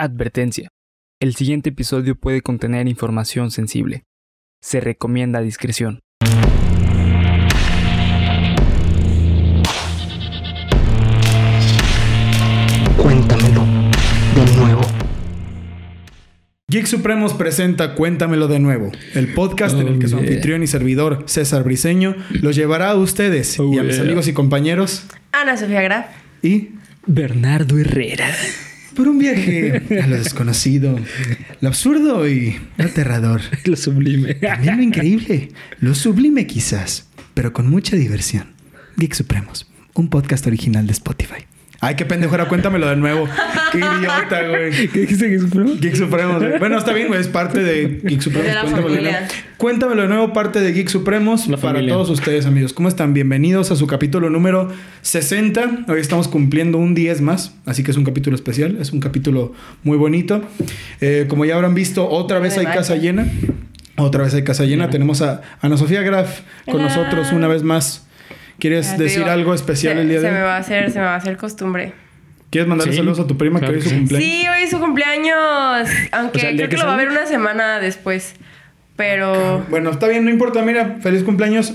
Advertencia. El siguiente episodio puede contener información sensible. Se recomienda discreción. Cuéntamelo de nuevo. Geek Supremos presenta Cuéntamelo de nuevo, el podcast en el que su Oh, yeah. anfitrión y servidor César Briseño los llevará a ustedes Oh, y a mis yeah. amigos y compañeros Ana Sofía Graf. y Bernardo Herrera. Por un viaje a lo desconocido, lo absurdo y lo aterrador, Lo sublime. también lo increíble, lo sublime quizás, pero con mucha diversión. Geek Supremos, un podcast original de Spotify. Ay, qué pendejo era, cuéntamelo de nuevo. Qué idiota, güey. ¿Qué dijiste que supremo? Geek Supremos. güey. Bueno, está bien, güey. Es parte de Geek Supremos. De la Cuéntamelo de familia. nuevo. Cuéntamelo de nuevo, parte de Geek Supremos. La para familia. todos ustedes, amigos. ¿Cómo están? Bienvenidos a su capítulo número 60. Hoy estamos cumpliendo un 10 más. Así que es un capítulo especial. Es un capítulo muy bonito. Eh, como ya habrán visto, otra vez hay casa llena. Otra vez hay casa llena. Tenemos a Ana Sofía Graf con Hola. nosotros una vez más. ¿Quieres Ya decir digo, algo especial se, el día se de me hoy? va a hacer, se me va a hacer costumbre. ¿Quieres mandarle Sí, saludos a tu prima claro que hoy es su cumpleaños? Sí, hoy es su cumpleaños. Aunque O sea, creo que que lo va a ver una semana después. Pero. Bueno, está bien, no importa. Mira, feliz cumpleaños.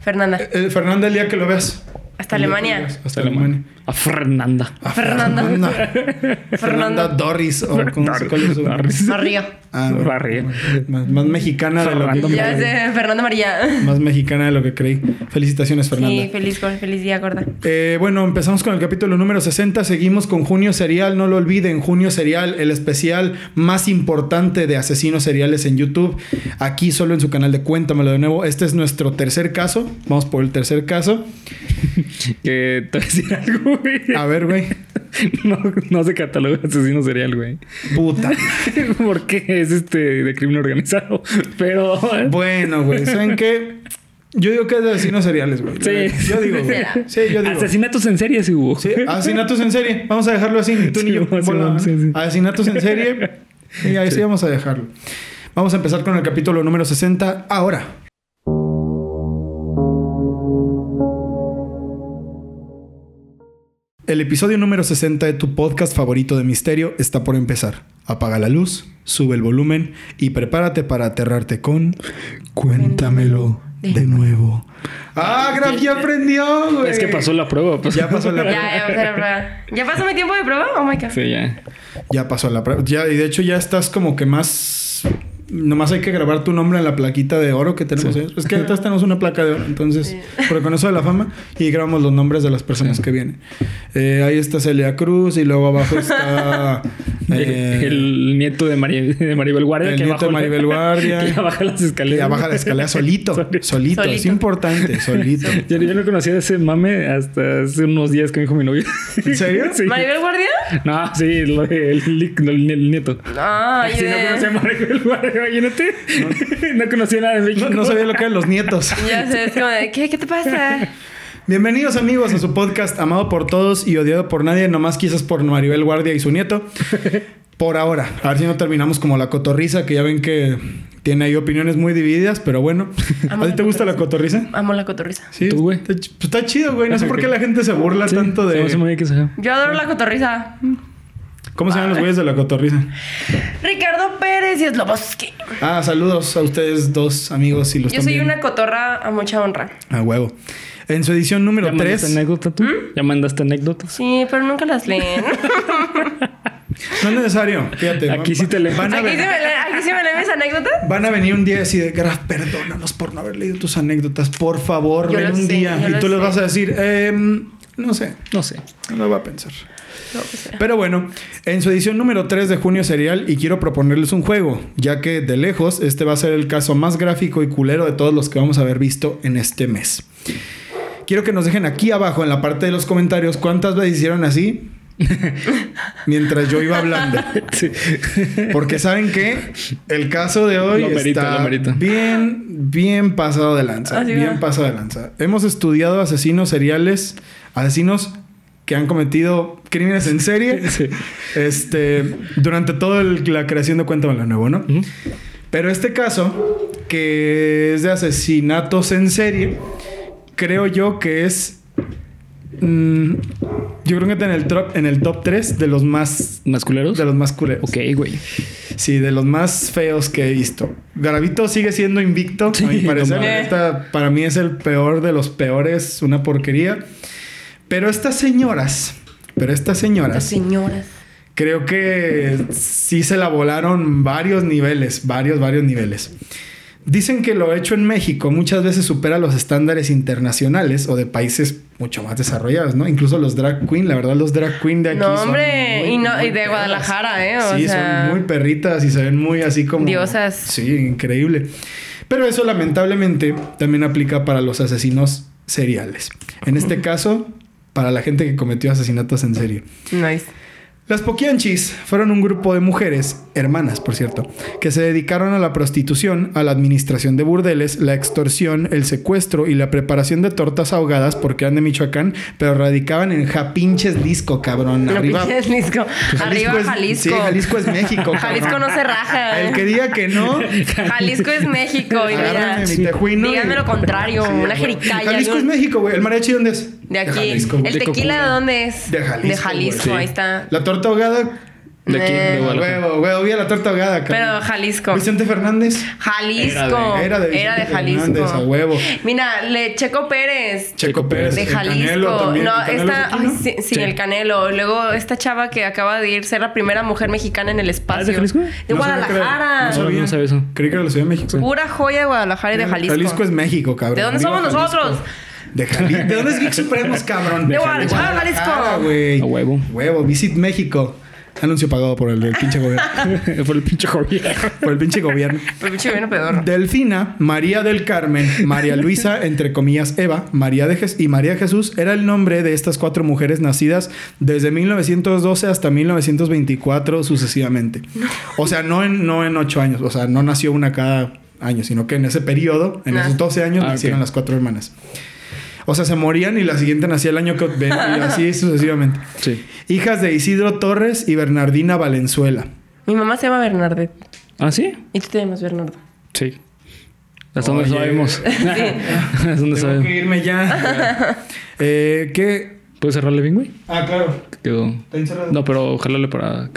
Fernanda. Eh, Fernanda, el día que lo veas. Hasta día que Alemania. Hasta Alemania. A Fernanda. A Fernanda. Fernanda Fernanda. Doris. O ¿cómo se- cuál es su- Doris. Barrio. Ah, Barrio. Más, más mexicana de lo Fernando que Ya sé, Fernanda María. Más mexicana de lo que creí. Felicitaciones, Fernanda. Sí, feliz, feliz día, gorda. Eh, bueno, empezamos con el capítulo número 60. Seguimos con Junio Serial. No lo olviden, Junio Serial, el especial más importante de asesinos seriales en YouTube. Aquí solo en su canal de Cuéntamelo de nuevo. Este es nuestro tercer caso. Vamos por el tercer caso. Que te voy a decir algo, güey. A ver, güey. No, no se cataloga asesino serial, güey. Puta. Porque es este de crimen organizado. Pero. Bueno, güey, ¿saben qué? Yo digo que es de asesinos seriales, güey. Sí. Yo digo, güey. Sí, yo digo. Asesinatos en serie sí hubo. Sí, asesinatos en serie. Vamos a dejarlo así. Tú ni Sí, yo. Bola. sí, sí. Asesinatos en serie. Y ahí sí. vamos a dejarlo. Vamos a empezar con el capítulo número 60 ahora. El episodio número 60 de tu podcast favorito de misterio está por empezar. Apaga la luz, sube el volumen y prepárate para aterrarte con Cuéntamelo de nuevo. ¡Ah, Graf ya aprendió, güey! Es que pasó la prueba. pues. Ya pasó la Ya, ya pasó la prueba. ¿Ya pasó mi tiempo de prueba? Oh my god. Sí, ya. Ya pasó la prueba. Ya, y de hecho ya estás como que más. Nomás hay que grabar tu nombre en la plaquita de oro que tenemos. ahí. Es que atrás tenemos una placa de oro. Entonces, por con eso de la fama, y grabamos los nombres de las personas que vienen. Eh, ahí está Celia Cruz y luego abajo está. eh, el nieto de, Mari- de Maribel Guardia. el que nieto de bajó Maribel Guardia. que ya baja las que escaleras. ya baja la escalera solito. Solito. Solito. Es importante, solito. Yo, yo no conocía ese mame hasta hace unos días que me dijo mi novio. ¿En serio? Sí. ¿Maribel Guardia? No, sí, el, el, el- el nieto. Ah, Sí, yo no conocía a Maribel Guardia, imagínate. No, conocía nada de México. No, no sabía lo que eran los nietos. Ya sé, es como de, ¿qué? ¿Qué te pasa? Bienvenidos amigos a su podcast amado por todos y odiado por nadie, nomás quizás por Maribel Guardia y su nieto. Por ahora, a ver si no terminamos como la cotorriza, que ya ven que tiene ahí opiniones muy divididas, pero bueno. Amo ¿A ti te gusta la cotorriza? Amo la cotorriza. Sí. ¿Tú, güey? Está, pues está chido, güey. No sé por qué la gente se burla Sí, tanto se me hace de... muy bien que se haga. Yo adoro la cotorriza. ¿Cómo se llaman los güeyes de la cotorriza? Ricardo Pérez y Sloboski. Ah, saludos a ustedes dos amigos si los Yo soy una cotorra a mucha honra. A huevo. En su edición número ¿Ya mandaste 3... anécdota tú? ¿Ya mandaste anécdotas? Sí, pero nunca las leen. No es necesario, fíjate. Aquí sí te leen. Van a, ¿Aquí sí ver- me leen, aquí sí me leen mis anécdotas? Van a venir un día y decir, Graf, perdónanos por no haber leído tus anécdotas. Por favor, Yo ven un sé, día. Y tú les vas a decir, em, no sé, No sé. no va a pensar. No, pues, eh. Pero bueno, en su edición número 3 de Junio Serial, y quiero proponerles un juego, ya que de lejos este va a ser el caso más gráfico y culero de todos los que vamos a haber visto en este mes. Quiero que nos dejen aquí abajo en la parte de los comentarios cuántas veces hicieron así mientras yo iba hablando. Sí. Porque saben que el caso de hoy Lo merita, está lo bien, bien pasado de lanza. Así bien va. pasado de lanza. Hemos estudiado asesinos seriales, asesinos que han cometido crímenes en serie, Sí. este, durante toda la creación de Cuéntamelo Nuevo, ¿no? Pero este caso, que es de asesinatos en serie, creo yo que es mm, yo creo que está en el top, en el top 3 de los más ¿Más culeros? de los más culeros. Ok, güey. Sí, de los más feos que he visto. Garavito sigue siendo invicto, Sí, a mi parecer. no. Esta, para mí es el peor de los peores, una porquería. Pero estas señoras, pero estas Las señoras, señoras. creo que sí se la volaron varios niveles, varios, varios niveles. Dicen que lo hecho en México muchas veces supera los estándares internacionales o de países mucho más desarrollados, ¿no? Incluso los drag queen, la verdad, los drag queen de aquí. No, son hombre, muy, y, no, muy y de. Guadalajara, ¿eh? O sí, sea, son muy perritas y se ven muy así como. Diosas. Sí, increíble. Pero eso lamentablemente también aplica para los asesinos seriales. En este caso, para la gente que cometió asesinatos en serio. Nice. Las Poquianchis fueron un grupo de mujeres, hermanas por cierto, que se dedicaron a la prostitución, a la administración de burdeles, la extorsión, el secuestro y la preparación de tortas ahogadas porque eran de Michoacán, pero radicaban en Japinches Disco, cabrón. No Arriba, pinches Jalisco. Arriba es- Jalisco. Sí, Jalisco es México. cabrón. Jalisco no se raja. El que diga que no, Jalisco es México. Y mira, tejuino. díganme lo contrario. Sí, una jericaya. Jalisco es México, güey. ¿El mariachi dónde es? De aquí. Jalisco. ¿El tequila de dónde es? De Jalisco, De Jalisco, ahí está. La torta ahogada. De aquí, Eh, de Guadalajara. Huevo, huevo. Vi a la torta ahogada, Pero cabrón. Jalisco. Vicente Fernández. Jalisco. Era de Vicente Jalisco. Fernández, a huevo. Mira, le Checo Pérez. Checo Pérez. De el Jalisco. Canelo también. no, ¿El Canelo esta. es aquí, ay, no? sí, sí, Sí. el Canelo. Luego, esta chava que acaba de ir ser la primera mujer mexicana en el espacio. de Jalisco? De No sabía era- Guadalajara. No sabía. No sabía eso. Creí que era la Ciudad de México. Pura joya de Guadalajara y de Jalisco. Jalisco es México, cabrón. ¿De dónde somos Jalisco. nosotros? De Jalisco. ¿De dónde es Geek Supremos, cabrón? De Guadalajara, Jalisco. güey. A huevo. Huevo. Visit México. Anuncio pagado por el, el pinche gobierno. Fue el pinche Javier. por el pinche gobierno. Pues pinche bien pedorro. Delfina, María del Carmen, María Luisa, entre comillas Eva, María de Jes- y María Jesús era el nombre de estas cuatro mujeres nacidas desde 1912 hasta 1924 sucesivamente. O sea, no en, no en ocho años, o sea, no nació una cada año, sino que en ese periodo, en Ah. esos 12 años, Ah, nacieron ok. las cuatro hermanas. O sea, se morían y la siguiente nacía el año que ven, y así sucesivamente. Sí. Hijas de Isidro Torres y Bernardina Valenzuela. Mi mamá se llama Bernardet. ¿Ah, sí? Y tú te llamas Bernardo. Sí. Hasta donde sabemos. Hasta donde Tengo sabemos. que irme ya. eh, ¿Qué? ¿Puedes cerrarle bien, güey? Ah, claro. Quedó. Está encerrado. No, pero ojalá para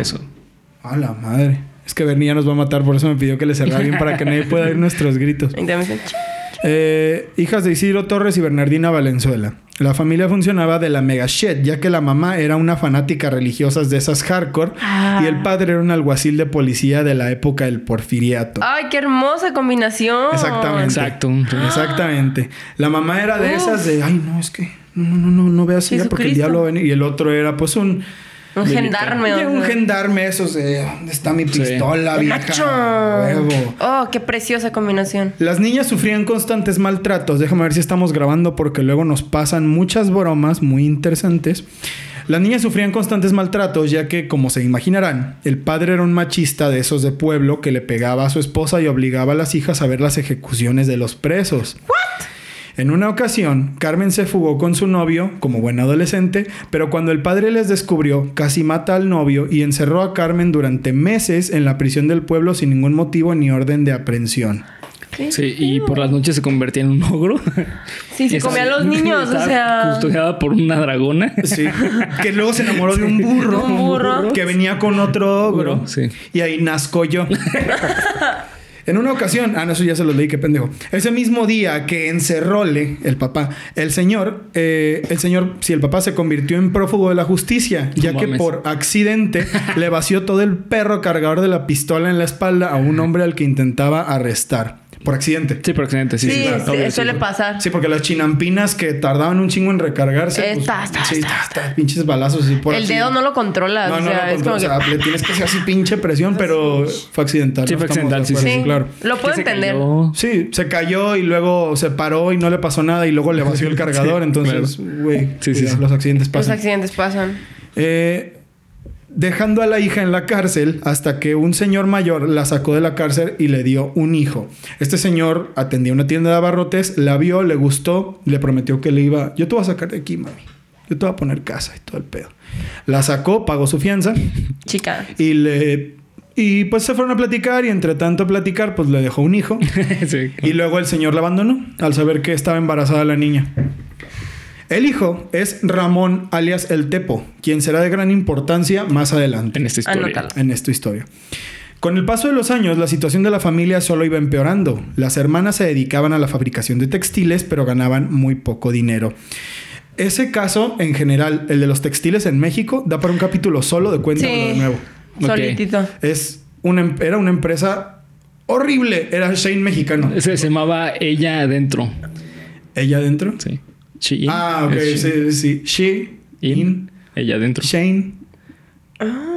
eso. A la madre. Es que Bernie ya nos va a matar, por eso me pidió que le cerrara bien para que nadie pueda oír nuestros gritos. Eh, hijas de Isidro Torres y Bernardina Valenzuela. La familia funcionaba de la mega shit, ya que la mamá era una fanática religiosa de esas hardcore Ah. y el padre era un alguacil de policía de la época del porfiriato. Ay, qué hermosa combinación. Exactamente. Exacto. Exactamente. La mamá era de esas de, ay, no, es que no, no, no, no, veas ya porque el diablo va a venir. Y el otro era, pues, un, Un gendarme. de o un gendarme, esos de, ¿dónde está mi Sí. pistola, vieja? Macho. Huevo. Oh, qué preciosa combinación. Las niñas sufrían constantes maltratos. Déjame ver si estamos grabando porque luego nos pasan muchas bromas muy interesantes. Las niñas sufrían constantes maltratos ya que, como se imaginarán, el padre era un machista de esos de pueblo que le pegaba a su esposa y obligaba a las hijas a ver las ejecuciones de los presos. En una ocasión, Carmen se fugó con su novio como buen adolescente, pero cuando el padre les descubrió, casi mata al novio y encerró a Carmen durante meses en la prisión del pueblo sin ningún motivo ni orden de aprehensión. Sí, y por las noches se convertía en un ogro. Sí, se Estaba- comían los niños, o sea. Custodiada por una dragona. Sí. que luego se enamoró de un burro. Un burro. Que venía con otro ogro. Sí. Y ahí nazco yo. En una ocasión, ah, no, eso ya se lo leí, qué pendejo. Ese mismo día que encerróle el papá, el señor, eh, el señor, si el papá se convirtió en prófugo de la justicia, ya No que mames. por accidente le vació todo el perro cargador de la pistola en la espalda a un hombre al que intentaba arrestar. Por accidente. Sí, por accidente, sí. Sí, sí, sí, obvio, sí. suele pasar. Sí, porque las chinampinas que tardaban un chingo en recargarse. pues, Está, está, sí, pinches balazos por El así. dedo no lo controlas. No, o no, sea, no, es como o que. sea, le tienes que hacer así pinche presión, pero fue accidental. Sí, ¿no? fue accidental, sí, Sí, claro. lo puedo entender. cayó. Sí, se cayó y luego se paró y no le pasó nada y luego le vació el cargador. Sí, entonces, güey, Sí, sí, los accidentes Los pasan. accidentes pasan. Eh, dejando a la hija en la cárcel hasta que un señor mayor la sacó de la cárcel y le dio un hijo. Este señor atendía una tienda de abarrotes, la vio, le gustó, le prometió que le iba, yo te voy a sacar de aquí, mami. Yo te voy a poner casa y todo el pedo. La sacó, pagó su fianza Chica. y le y pues se fueron a platicar y entre tanto platicar pues le dejó un hijo sí. y luego el señor la abandonó al saber que estaba embarazada la niña. El hijo es Ramón alias El Tepo, quien será de gran importancia más adelante En esta historia. Anótalo. en esta historia. Con el paso de los años, la situación de la familia solo iba empeorando. Las hermanas se dedicaban a la fabricación de textiles, pero ganaban muy poco dinero. Ese caso, en general, el de los textiles en México, da para un capítulo solo de Sí. de nuevo. Solitito. Es una, em- era una empresa horrible. Era Shane mexicano. Se, se llamaba Ella Adentro. ¿Ella adentro? Sí. Shein. Ah, ok. Es Shein. Sí, sí. She, In. in, Ella Adentro. Shane.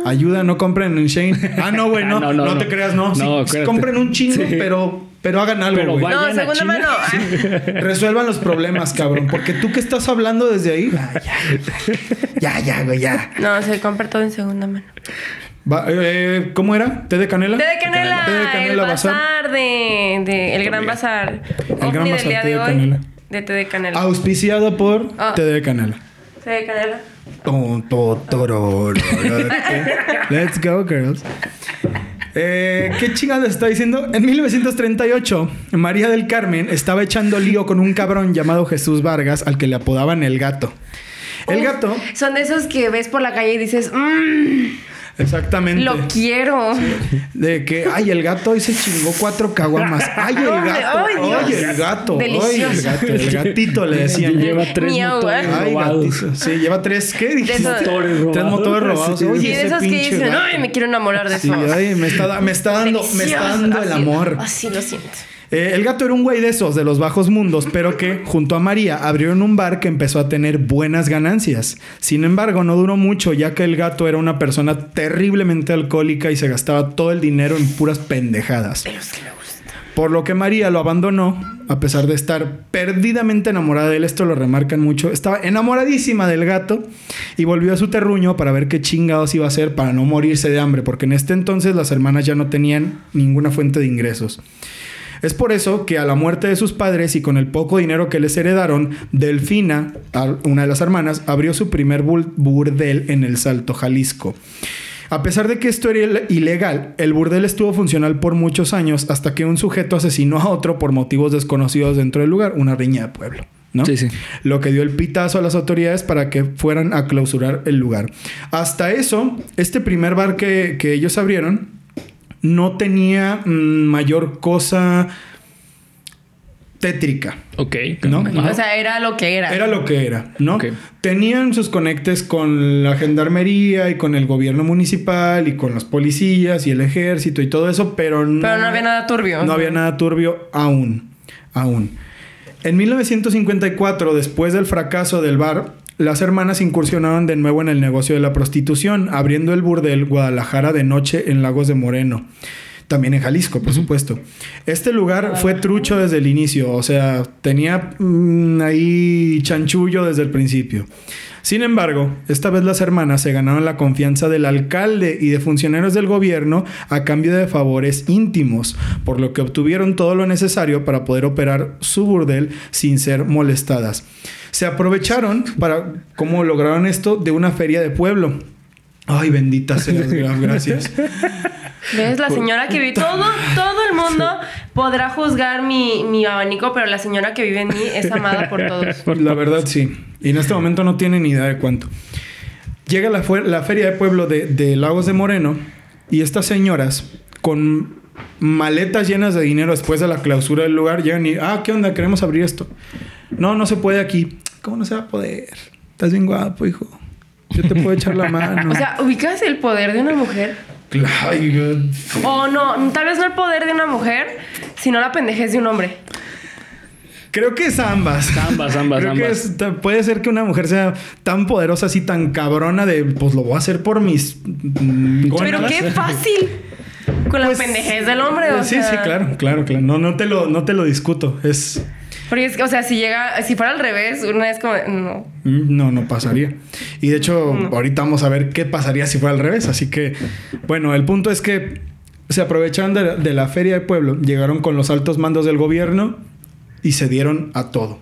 Ayuda, no compren en Shane. Ah, no, güey, no, Ah, no, no, no, te creas, no. Sí, compren un chingo, Sí. pero, pero hagan algo, Pero No, segunda China. mano. Ah, Resuelvan los problemas, cabrón. Porque tú que estás hablando desde ahí. Ah, ya, ya, ya, güey, ya. No, se compra todo en segunda mano. Va, eh, ¿Cómo era? ¿Té de canela? Té de canela, Té de canela, el bazar. bazar de, de- el gran bazar. gran ovni bazar, del día té de, de hoy canela. De té de canela. Auspiciado por Ah. té de canela. Té de canela. Let's go, girls. Eh, ¿Qué chingada está diciendo? En 1938, María del Carmen estaba echando lío con un cabrón llamado Jesús Vargas, al que le apodaban el gato. El gato, Son de esos que ves por la calle y dices, mmm, exactamente. lo quiero. De que, ay, el gato hoy se chingó cuatro caguamas. Ay, el gato. ay, Dios. Ay, el gato. Ay, el Delicioso. gato. El gatito le decían. Lleva tres Miau, motores. Ay, robados. gatito. Sí, lleva tres. ¿Qué dijiste? esos- Motores robados. Tres motores robados. Sí, Oye, Sí, de esos que dicen, gato. ay, me quiero enamorar de Sí, eso. ay, me está, me está dando, me está dando el Así- amor. Así lo siento. Eh, el gato era un güey de esos, de los bajos mundos, pero que junto a María abrieron un bar que empezó a tener buenas ganancias. Sin embargo, no duró mucho, ya que el gato era una persona terriblemente alcohólica y se gastaba todo el dinero en puras pendejadas. Me. Por lo que María lo abandonó, a pesar de estar perdidamente enamorada de él. Esto lo remarcan mucho. Estaba enamoradísima del gato y volvió a su terruño para ver qué chingados iba a hacer para no morirse de hambre, porque en este entonces las hermanas ya no tenían ninguna fuente de ingresos. Es por eso que a la muerte de sus padres y con el poco dinero que les heredaron, Delfina, una de las hermanas, abrió su primer burdel en el Salto, Jalisco. A pesar de que esto era il- ilegal, el burdel estuvo funcional por muchos años hasta que un sujeto asesinó a otro por motivos desconocidos dentro del lugar, una riña de pueblo. ¿no? Sí, sí. Lo que dio el pitazo a las autoridades para que fueran a clausurar el lugar. Hasta eso, este primer bar que, que ellos abrieron no tenía mm, mayor cosa tétrica. Ok. ¿No? O sea, era lo que era. Era lo que era, ¿no? Tenían sus conectes con la gendarmería y con el gobierno municipal y con los policías y el ejército y todo eso, pero no, Pero no había nada turbio. no había nada turbio aún. Aún. En 1954, después del fracaso del bar, las hermanas incursionaron de nuevo en el negocio de la prostitución, abriendo el burdel Guadalajara de noche en Lagos de Moreno. También en Jalisco, por supuesto. Este lugar fue trucho desde el inicio, o sea, tenía mm, ahí chanchullo desde el principio. Sin embargo, esta vez las hermanas se ganaron la confianza del alcalde y de funcionarios del gobierno a cambio de favores íntimos, por lo que obtuvieron todo lo necesario para poder operar su burdel sin ser molestadas. Se aprovecharon para, ¿cómo lograron esto? De una feria de pueblo. Ay, bendita gra- gracias. ¿Ves? La señora que vive... Todo, todo el mundo podrá juzgar mi, mi abanico, pero la señora que vive en mí es amada por todos. La verdad, sí. Y en este momento no tiene ni idea de cuánto. Llega la, la feria de pueblo de, de Lagos de Moreno y estas señoras con maletas llenas de dinero después de la clausura del lugar llegan y, ah, ¿qué onda? Queremos abrir esto. No, no se puede aquí. ¿Cómo no se va a poder? Estás bien guapo, hijo. Yo te puedo echar la mano. O sea, ¿ubicas el poder de una mujer? O no, tal vez no el poder de una mujer, sino la pendejez de un hombre. Creo que es ambas. Ambas, ambas, Creo que ambas. es- ta- puede ser que una mujer sea tan poderosa, así tan cabrona de, pues lo voy a hacer por mis... mm, Pero qué fácil. Con la Pues, pendejez del hombre, o sí, sea. sí, claro, claro, claro. No, no te lo, no te lo discuto. Es... Porque es que, o sea, si llega, si fuera al revés, una vez como, no. mm, No, no pasaría. Y de hecho, ahorita vamos a ver qué pasaría si fuera al revés. Así que, bueno, el punto es que se aprovecharon de, de la feria del pueblo, llegaron con los altos mandos del gobierno y se dieron a todo.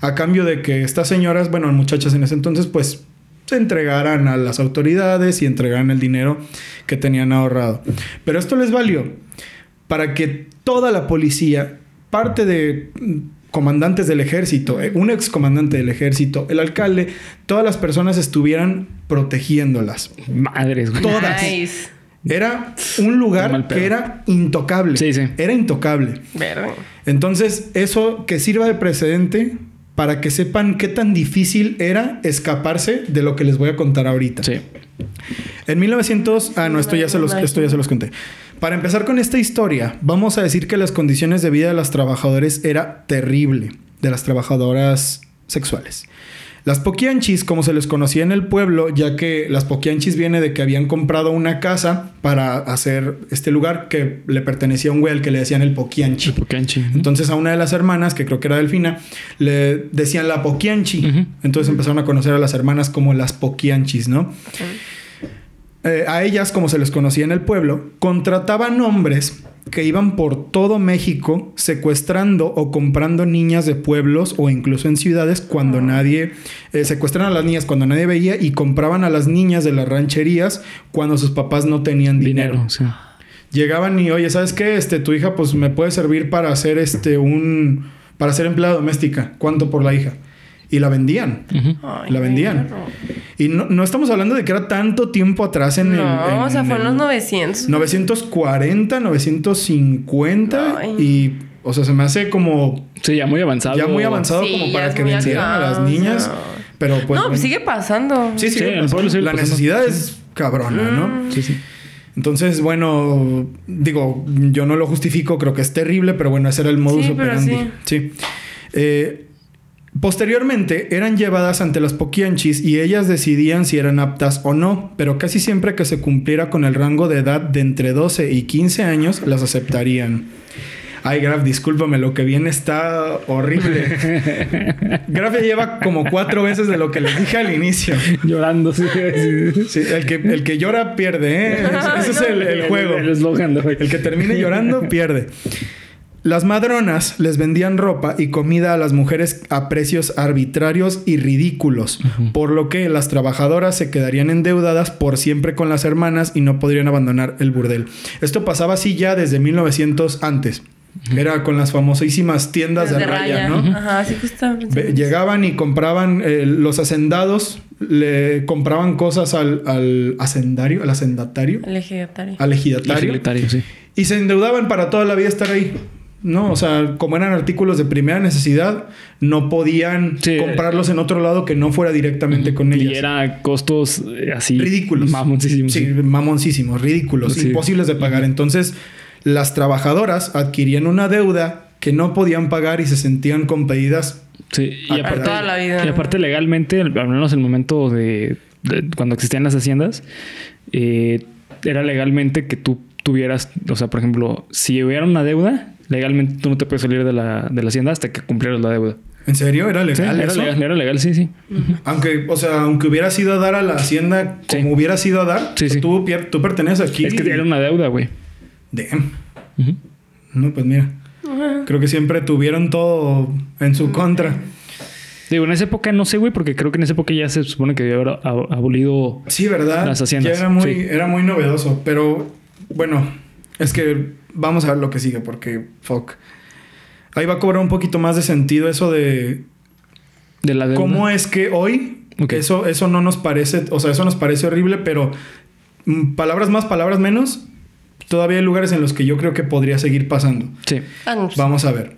A cambio de que estas señoras, bueno, muchachas en ese entonces, pues se entregaran a las autoridades y entregaran el dinero que tenían ahorrado. Pero esto les valió para que toda la policía, parte de comandantes del ejército, eh, un ex comandante del ejército, el alcalde, todas las personas estuvieran protegiéndolas. Madres, güey. Todas. Nice. Era un lugar que era intocable. Sí, sí. Era intocable. Verde. Entonces, eso que sirva de precedente para que sepan qué tan difícil era escaparse de lo que les voy a contar ahorita. Sí. En 1900, ah, no, esto ya se los, esto ya se los conté. Para empezar con esta historia, vamos a decir que las condiciones de vida de las trabajadoras era terrible, de las trabajadoras sexuales. Las poquianchis, como se les conocía en el pueblo, ya que las poquianchis viene de que habían comprado una casa para hacer este lugar que le pertenecía a un güey al que le decían el poquianchi. Pocanchi. Entonces a una de las hermanas, que creo que era Delfina, le decían la Poquianchi. Entonces empezaron a conocer a las hermanas como las Poquianchis, ¿no? Eh, a ellas, como se les conocía en el pueblo, contrataban hombres que iban por todo México secuestrando o comprando niñas de pueblos o incluso en ciudades cuando nadie eh, secuestran a las niñas cuando nadie veía y compraban a las niñas de las rancherías cuando sus papás no tenían dinero. Dinero, sí. Llegaban y, oye, ¿sabes qué? Este, tu hija, pues me puede servir para hacer este un. para ser empleada doméstica. ¿Cuánto por la hija? Y la vendían. Ay, La vendían. Y no, no estamos hablando de que era tanto tiempo atrás en el. No, en o sea, fue en los 900. 940, 950. Ay. Y, o sea, se me hace como. Sí, ya muy avanzado. Ya muy avanzado Sí, como para que muy vendieran a las niñas. Pero pues. no, pues bueno. sigue pasando. Sí, sí, Sí, pueblo sigue la pasando. necesidad es cabrona, ¿no? Sí, sí. Entonces, bueno, digo, yo no lo justifico, creo que es terrible, pero bueno, ese era el modus Sí, pero operandi. sí. Sí. Eh, posteriormente eran llevadas ante las poquianchis y ellas decidían si eran aptas o no, pero casi siempre que se cumpliera con el rango de edad de entre 12 y 15 años, las aceptarían. Ay, Graf, discúlpame, lo que viene está horrible. Graf ya lleva como cuatro veces de lo que les dije al inicio. Llorando, sí. sí. El, que, el que llora pierde, ¿eh? Ese, ese es el, el juego. El eslogan de hoy. El que termine llorando pierde. Las madronas les vendían ropa y comida a las mujeres a precios arbitrarios y ridículos, por lo que las trabajadoras se quedarían endeudadas por siempre con las hermanas y no podrían abandonar el burdel. Esto pasaba así ya desde 1900 antes. Era con las famosísimas tiendas de, raya, ¿no? Ajá, sí, justamente. Ve- Llegaban y compraban eh, los hacendados, le compraban cosas al, al hacendario, al hacendatario, El ejidatario. al ejidatario. Sí. Y se endeudaban para toda la vida estar ahí. No, o sea, como eran artículos de primera necesidad, no podían Sí. comprarlos en otro lado que no fuera directamente con ellas. Y era costos eh, así. ridículos. Mamoncísimos. Sí, mamoncísimos, ridículos, Sí. imposibles de pagar. Entonces, las trabajadoras adquirían una deuda que no podían pagar y se sentían compedidas. Sí, y aparte, toda la vida. y aparte legalmente, al menos en el momento de, de cuando existían las haciendas, eh, era legalmente que tú tuvieras, o sea, por ejemplo, si hubiera una deuda, legalmente tú no te puedes salir de la, de la hacienda hasta que cumplieras la deuda. ¿En serio? ¿Era Sí, legal era eso? legal, era legal, sí, sí. Aunque, o sea, aunque hubiera sido a dar a la hacienda Sí. como hubiera sido a dar, Sí, sí. Tú, tú perteneces aquí. Es que era una deuda, güey. Damn. No, pues mira. Creo que siempre tuvieron todo en su contra. Digo, en esa época no sé, güey, porque creo que en esa época ya se supone que ab- abolido. Sí, ¿verdad? Las haciendas, Ya era muy, sí. era muy novedoso. Pero bueno, es que vamos a ver lo que sigue porque fuck. Ahí va a cobrar un poquito más de sentido eso de De la deuda. cómo es que hoy Ok. eso, eso no nos parece, o sea, eso nos parece horrible, pero mm, palabras más, palabras menos, todavía hay lugares en los que yo creo que podría seguir pasando. Sí. Ah, Vamos a ver.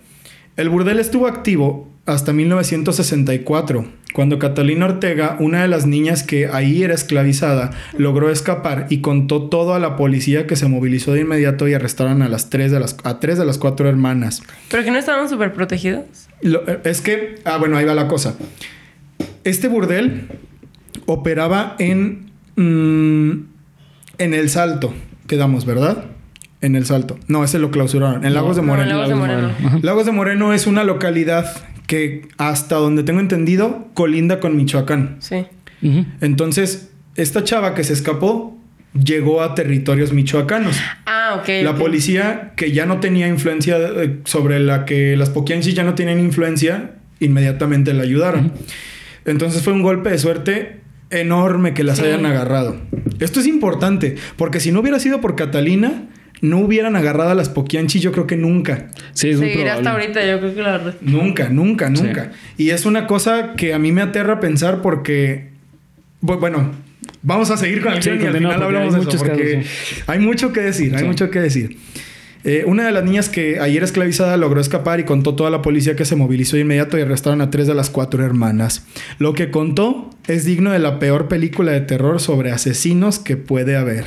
El burdel estuvo activo hasta 1964, cuando Catalina Ortega, una de las niñas que ahí era esclavizada, logró escapar y contó todo a la policía que se movilizó de inmediato y arrestaron a las tres de las a tres de las cuatro hermanas. Pero que no estaban súper protegidos. Lo- es que, ah, bueno, ahí va la cosa. Este burdel operaba en mm, en el Salto, quedamos, ¿verdad? En el Salto. No, ese lo clausuraron. En Lagos de no, Moreno. Lagos de Moreno. Ajá. Lagos de Moreno es una localidad que hasta donde tengo entendido colinda con Michoacán. Sí. Entonces, esta chava que se escapó llegó a territorios michoacanos. Ah, ok. La policía que ya no tenía influencia eh, sobre la que las poquianchis ya no tienen influencia, inmediatamente la ayudaron. Entonces fue un golpe de suerte enorme que las Sí. hayan agarrado. Esto es importante, porque si no hubiera sido por Catalina, no hubieran agarrado a las Poquianchis, yo creo que nunca. Sí, es muy Seguirá hasta probable. ahorita, yo creo que la verdad. Nunca, nunca, nunca. Y es una cosa que a mí me aterra pensar porque, bu- bueno, vamos a seguir con el Sí, y al final hablamos hay de eso, porque casos, hay mucho que decir, hay Sí. mucho que decir. Eh, una de las niñas que ayer esclavizada logró escapar y contó toda la policía que se movilizó de inmediato y arrestaron a tres de las cuatro hermanas. Lo que contó es digno de la peor película de terror sobre asesinos que puede haber.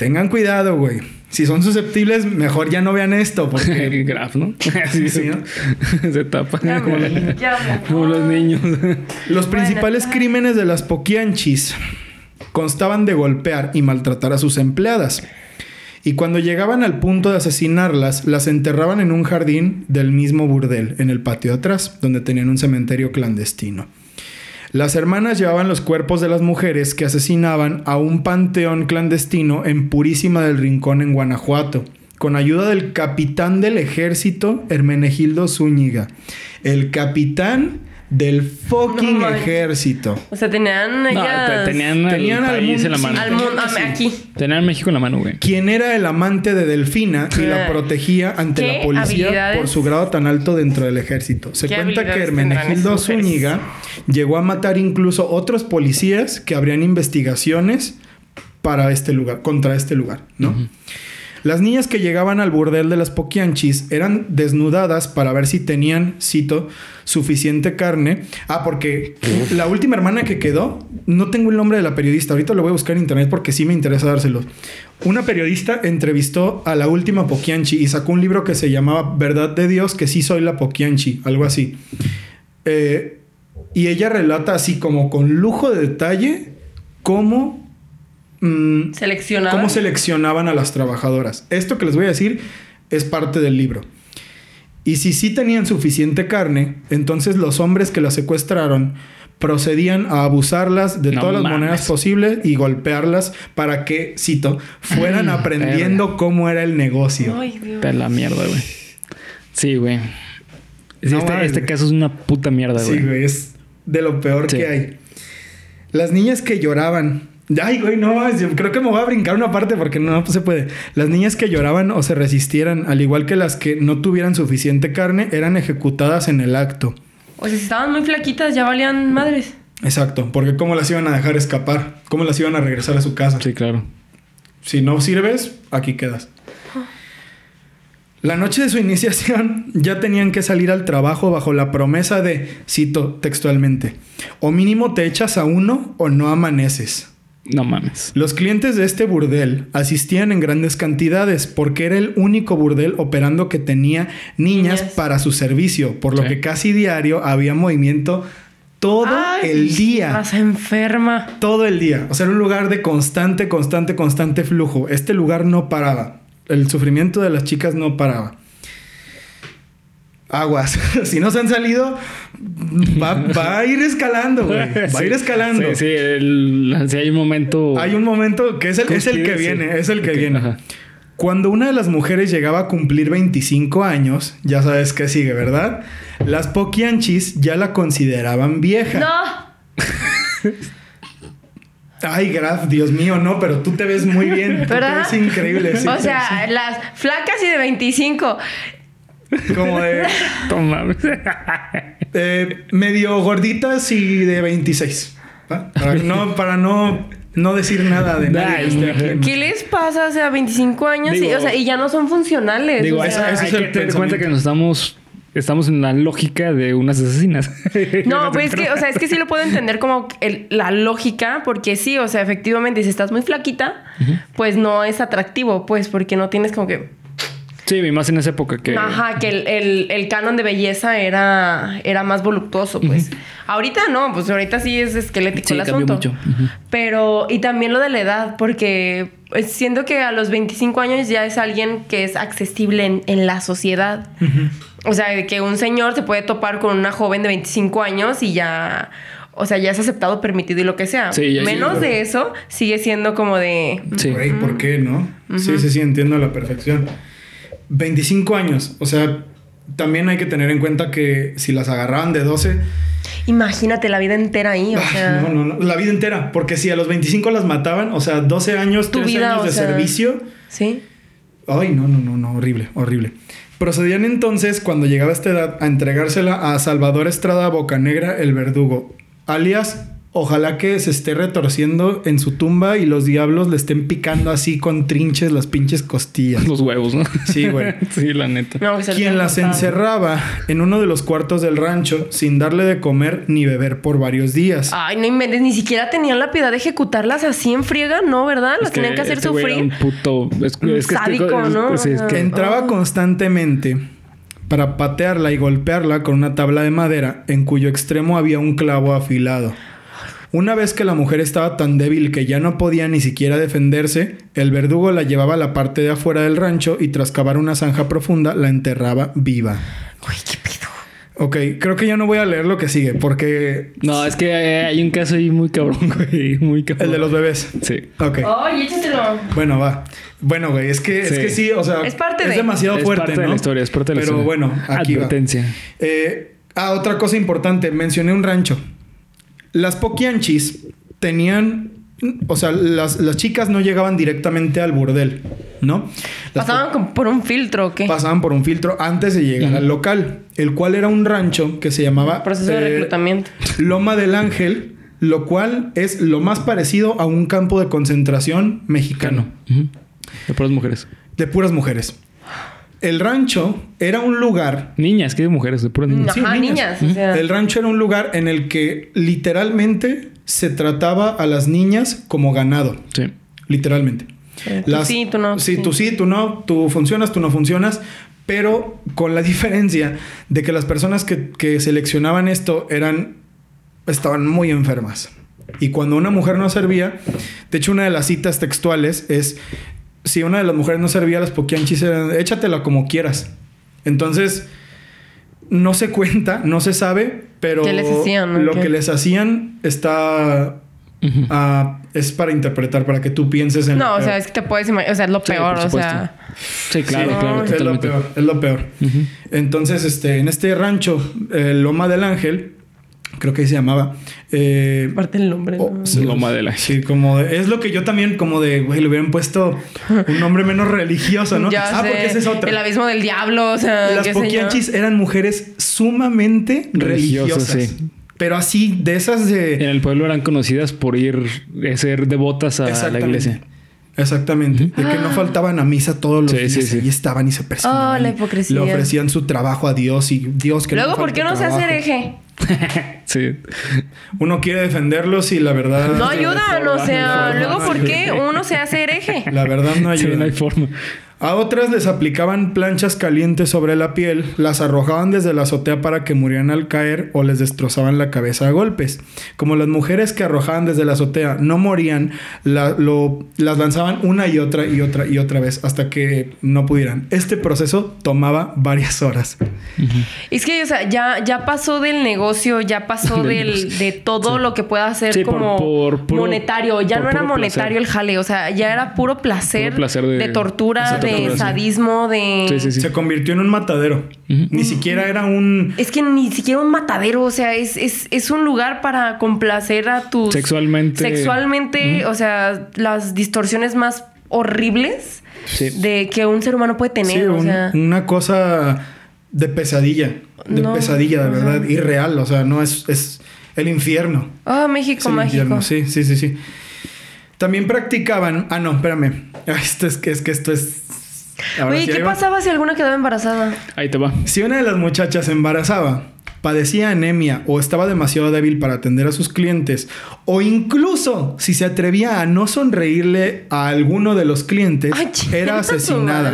Tengan cuidado, güey. Si son susceptibles, mejor ya no vean esto, porque Graf, ¿no? Sí, Sí, ¿no? Se tapa. Ya como, me- ya como los niños. Los principales crímenes de las Poquianchis constaban de golpear y maltratar a sus empleadas. Y cuando llegaban al punto de asesinarlas, las enterraban en un jardín del mismo burdel, en el patio de atrás, donde tenían un cementerio clandestino. Las hermanas llevaban los cuerpos de las mujeres que asesinaban a un panteón clandestino en Purísima del Rincón, en Guanajuato, con ayuda del capitán del ejército, Hermenegildo Zúñiga. El capitán del fucking No ejército. O sea, tenían No, tenían, Tenían al país en la mundo- mano. Al mundo, Sí. aquí. Tenían México en la mano, güey. quien era el amante de Delfina y la ¿Qué? protegía ante ¿Qué la policía por su grado tan alto dentro del ejército. Se ¿Qué cuenta que Hermenegildo? Zúñiga llegó a matar incluso otros policías que abrían investigaciones para este lugar, contra este lugar, ¿no? Las niñas que llegaban al burdel de las Poquianchis eran desnudadas para ver si tenían, cito, suficiente carne. Ah, porque la última hermana que quedó, no tengo el nombre de la periodista, ahorita lo voy a buscar en internet porque sí me interesa dárselo. Una periodista entrevistó a la última Poquianchi y sacó un libro que se llamaba Verdad de Dios, que sí soy la Poquianchi, algo así. Eh, y ella relata así como con lujo de detalle cómo... mm, Seleccionaban. cómo seleccionaban a las trabajadoras. Esto que les voy a decir es parte del libro. Y si sí tenían suficiente carne, entonces los hombres que las secuestraron procedían a abusarlas de No todas las mames. monedas posibles y golpearlas para que, cito, fueran aprendiendo cómo era el negocio. Ay, Dios. Está la mierda, güey. Sí, güey. Sí, No este, mames, este güey. caso es una puta mierda, Sí, güey. güey, es de lo peor Sí. que hay. Las niñas que lloraban. Ay, güey, no, yo creo que me voy a brincar una parte porque no se puede. Las niñas que lloraban o se resistieran, al igual que las que no tuvieran suficiente carne, eran ejecutadas en el acto. O sea, si estaban muy flaquitas, ya valían madres. Exacto, porque ¿cómo las iban a dejar escapar? ¿Cómo las iban a regresar a su casa? Sí, claro. Si no sirves, aquí quedas. La noche de su iniciación ya tenían que salir al trabajo bajo la promesa de, cito textualmente, o mínimo te echas a uno o no amaneces. No mames. Los clientes de este burdel asistían en grandes cantidades porque era el único burdel operando que tenía niñas, Niñas. para su servicio, por lo Sí. que casi diario había movimiento todo Ay, el día. Vas enferma. Todo el día. O sea, era un lugar de constante, constante, constante flujo. Este lugar no paraba. El sufrimiento de las chicas no paraba. Aguas. si no se han salido, va, va a ir escalando, güey. Va a ir escalando. Sí, sí, el- sí, hay un momento. Hay un momento que es el, es el que viene, es el que viene. ajá. Cuando una de las mujeres llegaba a cumplir 25 años, ya sabes que sigue, ¿verdad? Las poquianchis ya la consideraban vieja. No. Ay, Graf, Dios mío, no, pero tú te ves muy bien. Tú te ¿Verdad? ves increíble. sí, o sí, sea, las flacas y de 25. Como de eh, medio gorditas y de 26. ¿va? Para no, para no, no decir nada de nadie en- ¿Qué les pasa? O sea, 25 años y, o sea, y ya no son funcionales. Digo, o eso, sea, ese hay es el que tener cuenta que nos estamos. Estamos en la lógica de unas asesinas. No, pues es que, o sea, es que sí lo puedo entender como el- la lógica, porque sí, o sea, efectivamente, si estás muy flaquita, pues no es atractivo, pues, porque no tienes como que. Sí, y más en esa época que. Ajá, que el, el- el canon de belleza era, era más voluptuoso, pues. Ahorita no, pues ahorita sí es esquelético Sí, el cambió asunto. mucho. Ujú. Pero, y también lo de la edad, porque pues, siento que a los 25 años ya es alguien que es accesible en, en la sociedad. O sea, de que un señor se puede topar con una joven de 25 años y ya. O sea, ya es aceptado, permitido y lo que sea. Sí, ya- Menos de eso, sigue siendo como de. Sí. ¿por qué no? Sí, sí, sí, entiendo a la perfección. 25 años, o sea, también hay que tener en cuenta que si las agarraban de 12, Imagínate la vida entera ahí. O ay, sea. no, no, no, la vida entera, porque si a los 25 las mataban, o sea, 12 años, Tu 13 vida, años de sea. servicio, Sí. Ay, no, no, no, no, horrible, horrible. Procedían entonces, cuando llegaba esta edad, a entregársela a Salvador Estrada Bocanegra, el verdugo, alias Ojalá que se esté retorciendo en su tumba y los diablos le estén picando así con trinches las pinches costillas. Los huevos, ¿no? Sí, güey. sí, la neta. No, Quien las encerraba en uno de los cuartos del rancho sin darle de comer ni beber por varios días. Ay, no inventes, ni siquiera tenían la piedad de ejecutarlas así en friega, ¿no? ¿Verdad? Las Es que tenían que hacer este era sufrir. un puto. Es, Un es que este- sádico, es- ¿no? sí, es que- Entraba Oh. constantemente para patearla y golpearla con una tabla de madera en cuyo extremo había un clavo afilado. Una vez que la mujer estaba tan débil que ya no podía ni siquiera defenderse, el verdugo la llevaba a la parte de afuera del rancho y tras cavar una zanja profunda la enterraba viva. Uy, qué pedo. Ok, creo que ya no voy a leer lo que sigue porque No, es que hay un caso ahí muy cabrón, güey. Muy cabrón. el de los bebés. Sí. Ok. Ay, échatelo. Bueno, va. Bueno, güey, es que, es Sí. que sí, o sea, Es parte de- demasiado Es fuerte, parte de la historia, es parte de la Pero historia. bueno, aquí va. Advertencia. Eh, ah, otra cosa importante, mencioné un rancho. Las poquianchis tenían, o sea, las, las chicas no llegaban directamente al burdel, ¿no? Las ¿Pasaban por un filtro o qué? pasaban por un filtro antes de llegar al local, el cual era un rancho que se llamaba Proceso de eh, reclutamiento. Loma del Ángel, lo cual es lo más parecido a un campo de concentración mexicano. De puras mujeres. de puras mujeres. El rancho era un lugar. Niñas, que de mujeres, de puras niñas. Ajá, niñas, o sea. El rancho era un lugar en el que literalmente se trataba a las niñas como ganado. Sí. Literalmente. Eh, tú sí, tú no, Sí, sí. tú sí, tú no. Tú funcionas, tú no funcionas. Pero con la diferencia de que las personas que, que seleccionaban esto eran. estaban muy enfermas. Y cuando una mujer no servía, de hecho, una de las citas textuales es: si una de las mujeres no servía, las poquianchis eran, échatela como quieras. Entonces, no se cuenta, no se sabe, pero ¿Qué les hacían, no? lo ¿Qué? que les hacían está. Ah, es para interpretar, para que tú pienses en. lo No, o peor. sea, es que te puedes imaginar. O sea, es lo Sí, peor, o sea. Sí, claro, Sí, claro, es lo peor, es lo peor. Ujú. Entonces, este, en este rancho, eh, Loma del Ángel, creo que ahí se llamaba. eh, Aparte el nombre. oh, ¿no? sí, Loma del Ángel. Sí, como de- es lo que yo también, como de, güey, le hubieran puesto un nombre menos religioso, ¿no? Ya ah, sé. porque esa es otra. El abismo del diablo, o sea. Las poquianchis eran mujeres sumamente Religiosas, religiosas. sí. Pero así, de esas de. En el pueblo eran conocidas por ir a ser devotas a la iglesia. Exactamente. De que no faltaban a misa todos los Sí, días. sí, sí. Y estaban y se personaban. Oh, la hipocresía. Le ofrecían su trabajo a Dios y Dios que Luego, no ¿por qué no se hace hereje? Sí. Uno quiere defenderlos y la verdad. No ayudan, o sea, luego, no, ¿por qué uno se hace hereje? La verdad no Sí, ayuda. no hay forma. A otras les aplicaban planchas calientes sobre la piel, las arrojaban desde la azotea para que murieran al caer o les destrozaban la cabeza a golpes. Como las mujeres que arrojaban desde la azotea no morían, la- lo- las lanzaban una y otra y otra y otra vez hasta que no pudieran. Este proceso tomaba varias horas. Es que, o sea, ya, ya pasó del negocio, ya pasó Del de todo lo que pueda hacer Sí, como por puro- monetario. Ya no era monetario placer. el jale, o sea, ya era puro placer, Puro placer de- tortura, de de, sadismo, de... Sí, sí, sí. Se convirtió en un matadero. Ni siquiera era un... Es que ni siquiera un matadero, o sea, es, es, es un lugar para complacer a tus... Sexualmente. Sexualmente, o sea, las distorsiones más horribles Sí. de que un ser humano puede tener, Sí, o un- sea... una cosa de pesadilla. De No, pesadilla, de verdad. Irreal. O sea, no es... es el infierno. Oh, Es México el mágico. infierno, Sí, sí, sí, sí. También practicaban. Ah, no, espérame. Ah, Esto es que es que esto es. Ahora Oye, sí, ¿qué ahí va. pasaba si alguna quedaba embarazada? Ahí te va. Si una de las muchachas se embarazaba, padecía anemia o estaba demasiado débil para atender a sus clientes, o incluso si se atrevía a no sonreírle a alguno de los clientes, Ay, era asesinada.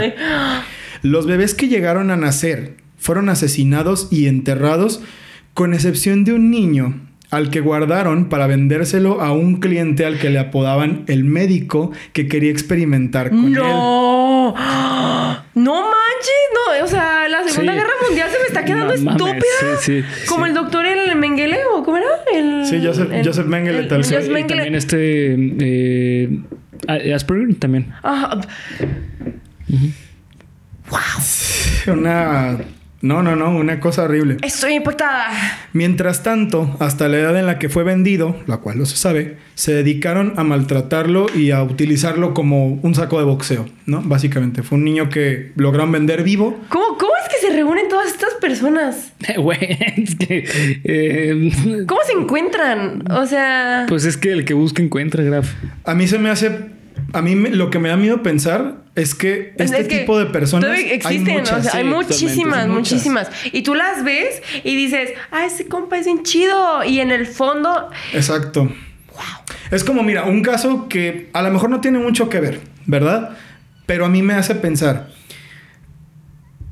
Los bebés que llegaron a nacer fueron asesinados y enterrados, con excepción de un niño al que guardaron para vendérselo a un cliente al que le apodaban el médico que quería experimentar con él. No, manches, no, o sea, la Segunda Sí. Guerra Mundial se me está quedando No estúpida. sí, sí, Como sí. el doctor el Mengele o cómo era? El, Sí, Joseph- el- Joseph Mengele, el- tal. Joseph Y Mengele. también este. eh, Asperger también. Ajá. Una No, no, no, una cosa horrible. Estoy impactada. Mientras tanto, hasta la edad en la que fue vendido, la cual no se sabe, se dedicaron a maltratarlo y a utilizarlo como un saco de boxeo, ¿no? Básicamente, fue un niño que lograron vender vivo. ¿Cómo, cómo es que se reúnen todas estas personas? Güey, es que. eh, ¿Cómo se encuentran? O sea... pues es que el que busca encuentra, Graf. A mí se me hace... A mí me- lo que me da miedo pensar es que este Es que tipo de personas... existen, hay muchas. o sea, hay muchísimas, muchísimas. Y tú las ves y dices, ah, ese compa es bien chido. Y en el fondo, Exacto. Es como, mira, un caso que a lo mejor no tiene mucho que ver, ¿verdad? Pero a mí me hace pensar,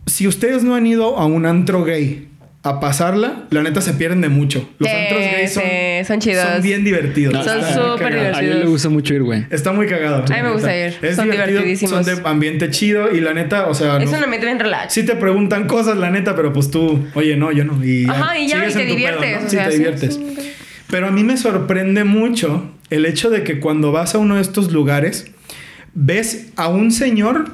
si ustedes no han ido a un antro gay a pasarla, la neta se pierden de mucho. Los Sí, antros gays son, sí, son chidos. son bien divertidos. Son súper cagado. A él le gusta mucho ir, güey. Está muy cagado. A mí me gusta ir. Son divertido, divertidísimos. Son de ambiente chido y la neta, o sea, es no- un ambiente bien relax. sí te preguntan cosas, la neta, pero pues tú, oye, no, yo no. Y Ajá, y ya, y te pedo, diviertes, ¿no? o Sí, sea, te sí, diviertes. sí. Pero a mí me sorprende mucho el hecho de que cuando vas a uno de estos lugares, ves a un señor